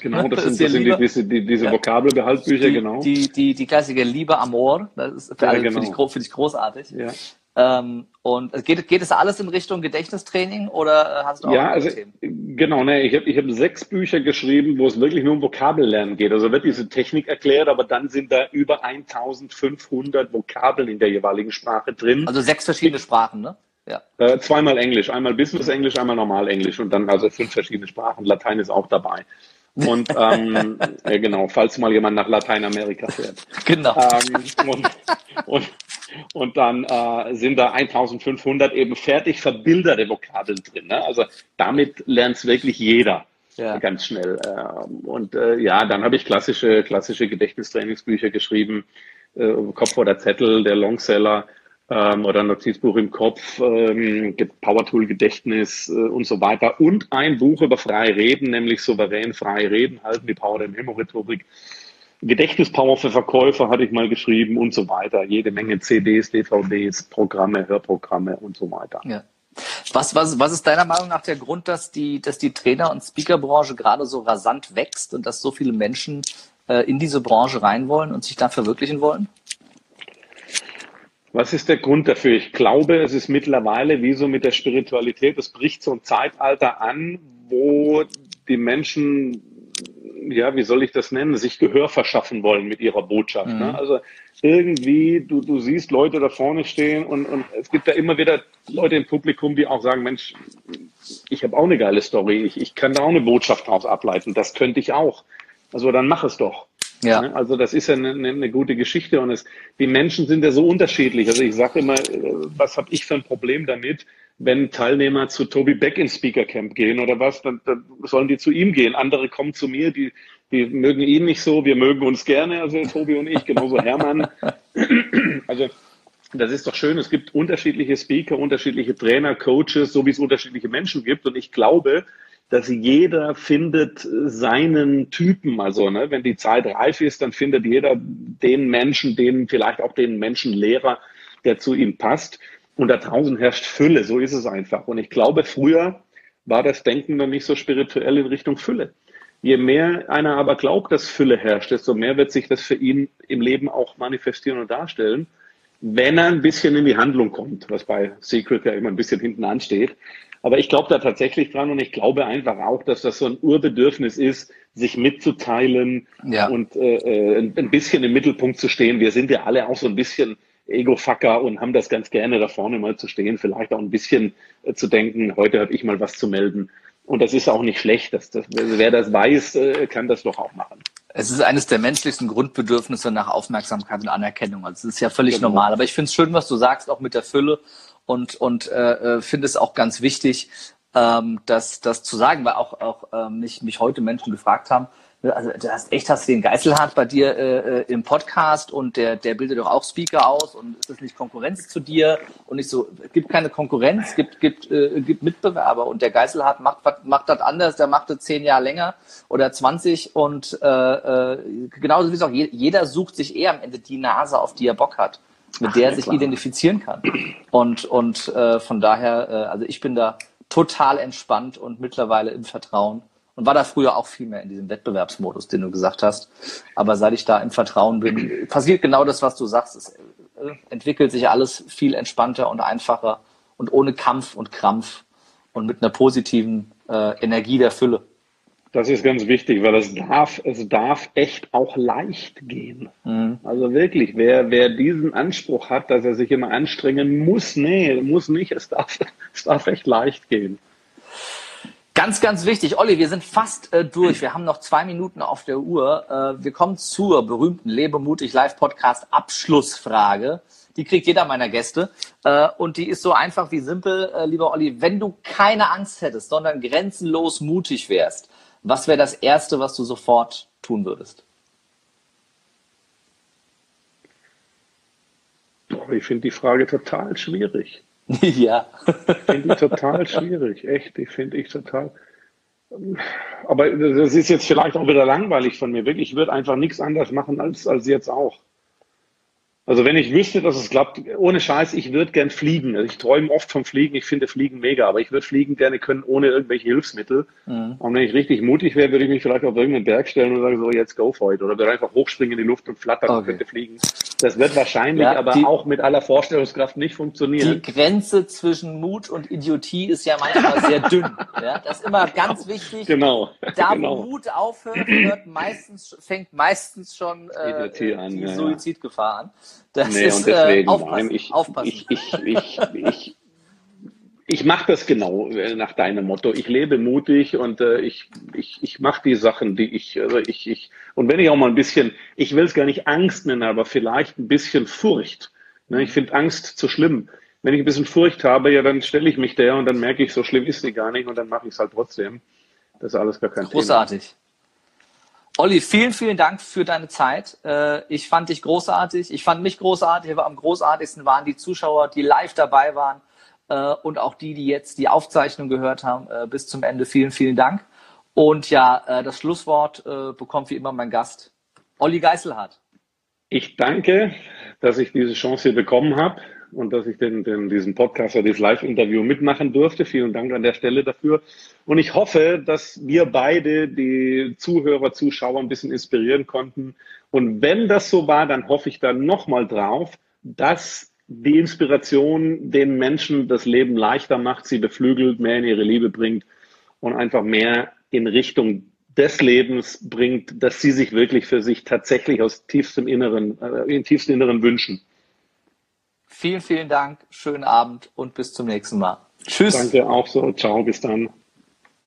Genau, das, sind, das sind die, diese, die, diese ja. Vokabelbehaltbücher, die, genau. Die, die, die klassische Liebe am Ohr, das ist für ja, alle, genau. finde ich, find ich großartig. Ja. Ähm, und geht, geht es alles in Richtung Gedächtnistraining oder hast du auch ja, also, Themen? Genau, ne, ich habe ich hab sechs Bücher geschrieben, wo es wirklich nur um Vokabellernen geht. Also wird diese Technik erklärt, aber dann sind da über 1500 Vokabeln in der jeweiligen Sprache drin. Also sechs verschiedene Sprachen, ne? Ja. Äh, zweimal Englisch, einmal Business Englisch, einmal normal Englisch und dann also fünf verschiedene Sprachen. Latein ist auch dabei. Und ähm, äh, genau, falls mal jemand nach Lateinamerika fährt. Genau. Ähm, und, und, und dann äh, sind da 1500 eben fertig verbilderte Vokabeln drin. Ne? Also damit lernt es wirklich jeder ja. ganz schnell. Ähm, und äh, ja, dann habe ich klassische, klassische Gedächtnistrainingsbücher geschrieben. Äh, Kopf oder Zettel, der Longseller ähm, oder Notizbuch im Kopf, ähm, Powertool Gedächtnis äh, und so weiter. Und ein Buch über freie Reden, nämlich souverän freie Reden halten, die Power der Memo-Rhetorik. Gedächtnispower für Verkäufer hatte ich mal geschrieben und so weiter. Jede Menge CDs, DVDs, Programme, Hörprogramme und so weiter. Ja. Was, was, was ist deiner Meinung nach der Grund, dass die, dass die Trainer- und Speakerbranche gerade so rasant wächst und dass so viele Menschen äh, in diese Branche rein wollen und sich da verwirklichen wollen? Was ist der Grund dafür? Ich glaube, es ist mittlerweile wie so mit der Spiritualität. Es bricht so ein Zeitalter an, wo die Menschen ja, wie soll ich das nennen, sich Gehör verschaffen wollen mit ihrer Botschaft. Ne? Mhm. Ne? Also irgendwie, du, du siehst Leute da vorne stehen und, und es gibt da immer wieder Leute im Publikum, die auch sagen, Mensch, ich habe auch eine geile Story, ich, ich kann da auch eine Botschaft daraus ableiten, das könnte ich auch. Also dann mach es doch. Ja. Ne? Also das ist ja eine, eine gute Geschichte und es, die Menschen sind ja so unterschiedlich. Also ich sage immer, äh, was habe ich für ein Problem damit, wenn Teilnehmer zu Toby Beck ins Speaker Camp gehen oder was, dann, dann sollen die zu ihm gehen. Andere kommen zu mir, die, die mögen ihn nicht so, wir mögen uns gerne, also Tobi und ich, genauso Hermann. Also das ist doch schön. Es gibt unterschiedliche Speaker, unterschiedliche Trainer, Coaches, so wie es unterschiedliche Menschen gibt. Und ich glaube, dass jeder findet seinen Typen. Also ne, wenn die Zeit reif ist, dann findet jeder den Menschen, den vielleicht auch den Menschenlehrer, der zu ihm passt. Und da draußen herrscht Fülle, so ist es einfach. Und ich glaube, früher war das Denken noch nicht so spirituell in Richtung Fülle. Je mehr einer aber glaubt, dass Fülle herrscht, desto mehr wird sich das für ihn im Leben auch manifestieren und darstellen, wenn er ein bisschen in die Handlung kommt, was bei Secret ja immer ein bisschen hinten ansteht. Aber ich glaube da tatsächlich dran und ich glaube einfach auch, dass das so ein Urbedürfnis ist, sich mitzuteilen ja. und äh, äh ein bisschen im Mittelpunkt zu stehen. Wir sind ja alle auch so ein bisschen Ego-Fucker und haben das ganz gerne da vorne mal zu stehen, vielleicht auch ein bisschen äh, zu denken, heute habe ich mal was zu melden. Und das ist auch nicht schlecht. Das, das, wer das weiß, äh, kann das doch auch machen. Es ist eines der menschlichsten Grundbedürfnisse nach Aufmerksamkeit und Anerkennung. Also es ist ja völlig genau. normal. Aber ich finde es schön, was du sagst, auch mit der Fülle und, und äh, äh finde es auch ganz wichtig, ähm, das, das zu sagen, weil auch, auch ähm, mich, mich heute Menschen gefragt haben, also du hast echt, hast du den Geißelhardt bei dir äh, äh, im Podcast und der, der bildet doch auch Speaker aus und ist das nicht Konkurrenz zu dir? Und ich so, es gibt keine Konkurrenz, gibt, gibt, äh, gibt Mitbewerber und der Geißelhardt macht, macht das anders, der macht das zehn Jahre länger oder 20 und äh, äh, genauso wie es auch jeder sucht sich eher am Ende die Nase, auf die er Bock hat, mit Ach, der er sich klar. identifizieren kann. Und, und äh, von daher, äh, also ich bin da total entspannt und mittlerweile im Vertrauen und war da früher auch viel mehr in diesem Wettbewerbsmodus, den du gesagt hast. Aber seit ich da im Vertrauen bin, passiert genau das, was du sagst. Es äh, entwickelt sich alles viel entspannter und einfacher und ohne Kampf und Krampf und mit einer positiven äh, Energie der Fülle. Das ist ganz wichtig, weil es darf, es darf echt auch leicht gehen. Mhm. Also wirklich, wer, wer diesen Anspruch hat, dass er sich immer anstrengen muss, nee, muss nicht, es darf, es darf echt leicht gehen. Ganz, ganz wichtig. Olli, wir sind fast äh, durch. Wir haben noch zwei Minuten auf der Uhr. Äh, wir kommen zur berühmten Lebemutig Live Podcast Abschlussfrage. Die kriegt jeder meiner Gäste. Äh, und die ist so einfach wie simpel, äh, lieber Olli. Wenn du keine Angst hättest, sondern grenzenlos mutig wärst, was wäre das Erste, was du sofort tun würdest? Boah, ich finde die Frage total schwierig. ja. Finde ich total schwierig, echt. Ich finde ich total. Aber das ist jetzt vielleicht auch wieder langweilig von mir. Wirklich, ich würde einfach nichts anders machen als, als jetzt auch. Also wenn ich wüsste, dass es klappt, ohne Scheiß, ich würde gern fliegen. Also ich träume oft vom Fliegen, ich finde Fliegen mega, aber ich würde Fliegen gerne können ohne irgendwelche Hilfsmittel. Mhm. Und wenn ich richtig mutig wäre, würde ich mich vielleicht auf irgendeinen Berg stellen und sagen, so jetzt go for it. Oder würde einfach hochspringen in die Luft und flattern okay. und könnte fliegen. Das wird wahrscheinlich ja, aber die, auch mit aller Vorstellungskraft nicht funktionieren. Die Grenze zwischen Mut und Idiotie ist ja manchmal sehr dünn. Ja, das ist immer ganz wichtig. Genau. Da, genau. wo Mut aufhört, hört meistens, fängt meistens schon äh, die ja, Suizidgefahr an. Das nee, ist, und deswegen, äh, aufpassen, nein, ich, aufpassen. Ich, ich, ich, ich, ich mache das genau äh, nach deinem Motto. Ich lebe mutig und äh, ich, ich, ich mache die Sachen, die ich, also ich, ich, und wenn ich auch mal ein bisschen, ich will es gar nicht Angst nennen, aber vielleicht ein bisschen Furcht. Ne? Ich finde Angst zu schlimm. Wenn ich ein bisschen Furcht habe, ja, dann stelle ich mich der und dann merke ich, so schlimm ist sie gar nicht und dann mache ich es halt trotzdem. Das ist alles gar kein Großartig. Thema. Olli, vielen, vielen Dank für deine Zeit. Äh, ich fand dich großartig. Ich fand mich großartig. Aber am großartigsten waren die Zuschauer, die live dabei waren äh, und auch die, die jetzt die Aufzeichnung gehört haben. Äh, bis zum Ende vielen, vielen Dank. Und ja, das Schlusswort bekommt wie immer mein Gast, Olli Geißelhardt. Ich danke, dass ich diese Chance hier bekommen habe und dass ich den, den, diesen Podcast oder dieses Live-Interview mitmachen durfte. Vielen Dank an der Stelle dafür. Und ich hoffe, dass wir beide die Zuhörer, Zuschauer ein bisschen inspirieren konnten. Und wenn das so war, dann hoffe ich dann nochmal drauf, dass die Inspiration den Menschen das Leben leichter macht, sie beflügelt, mehr in ihre Liebe bringt und einfach mehr in Richtung des Lebens bringt, dass sie sich wirklich für sich tatsächlich aus tiefstem Inneren, äh, in tiefstem Inneren wünschen. Vielen, vielen Dank, schönen Abend und bis zum nächsten Mal. Tschüss. Danke auch so. Ciao, bis dann.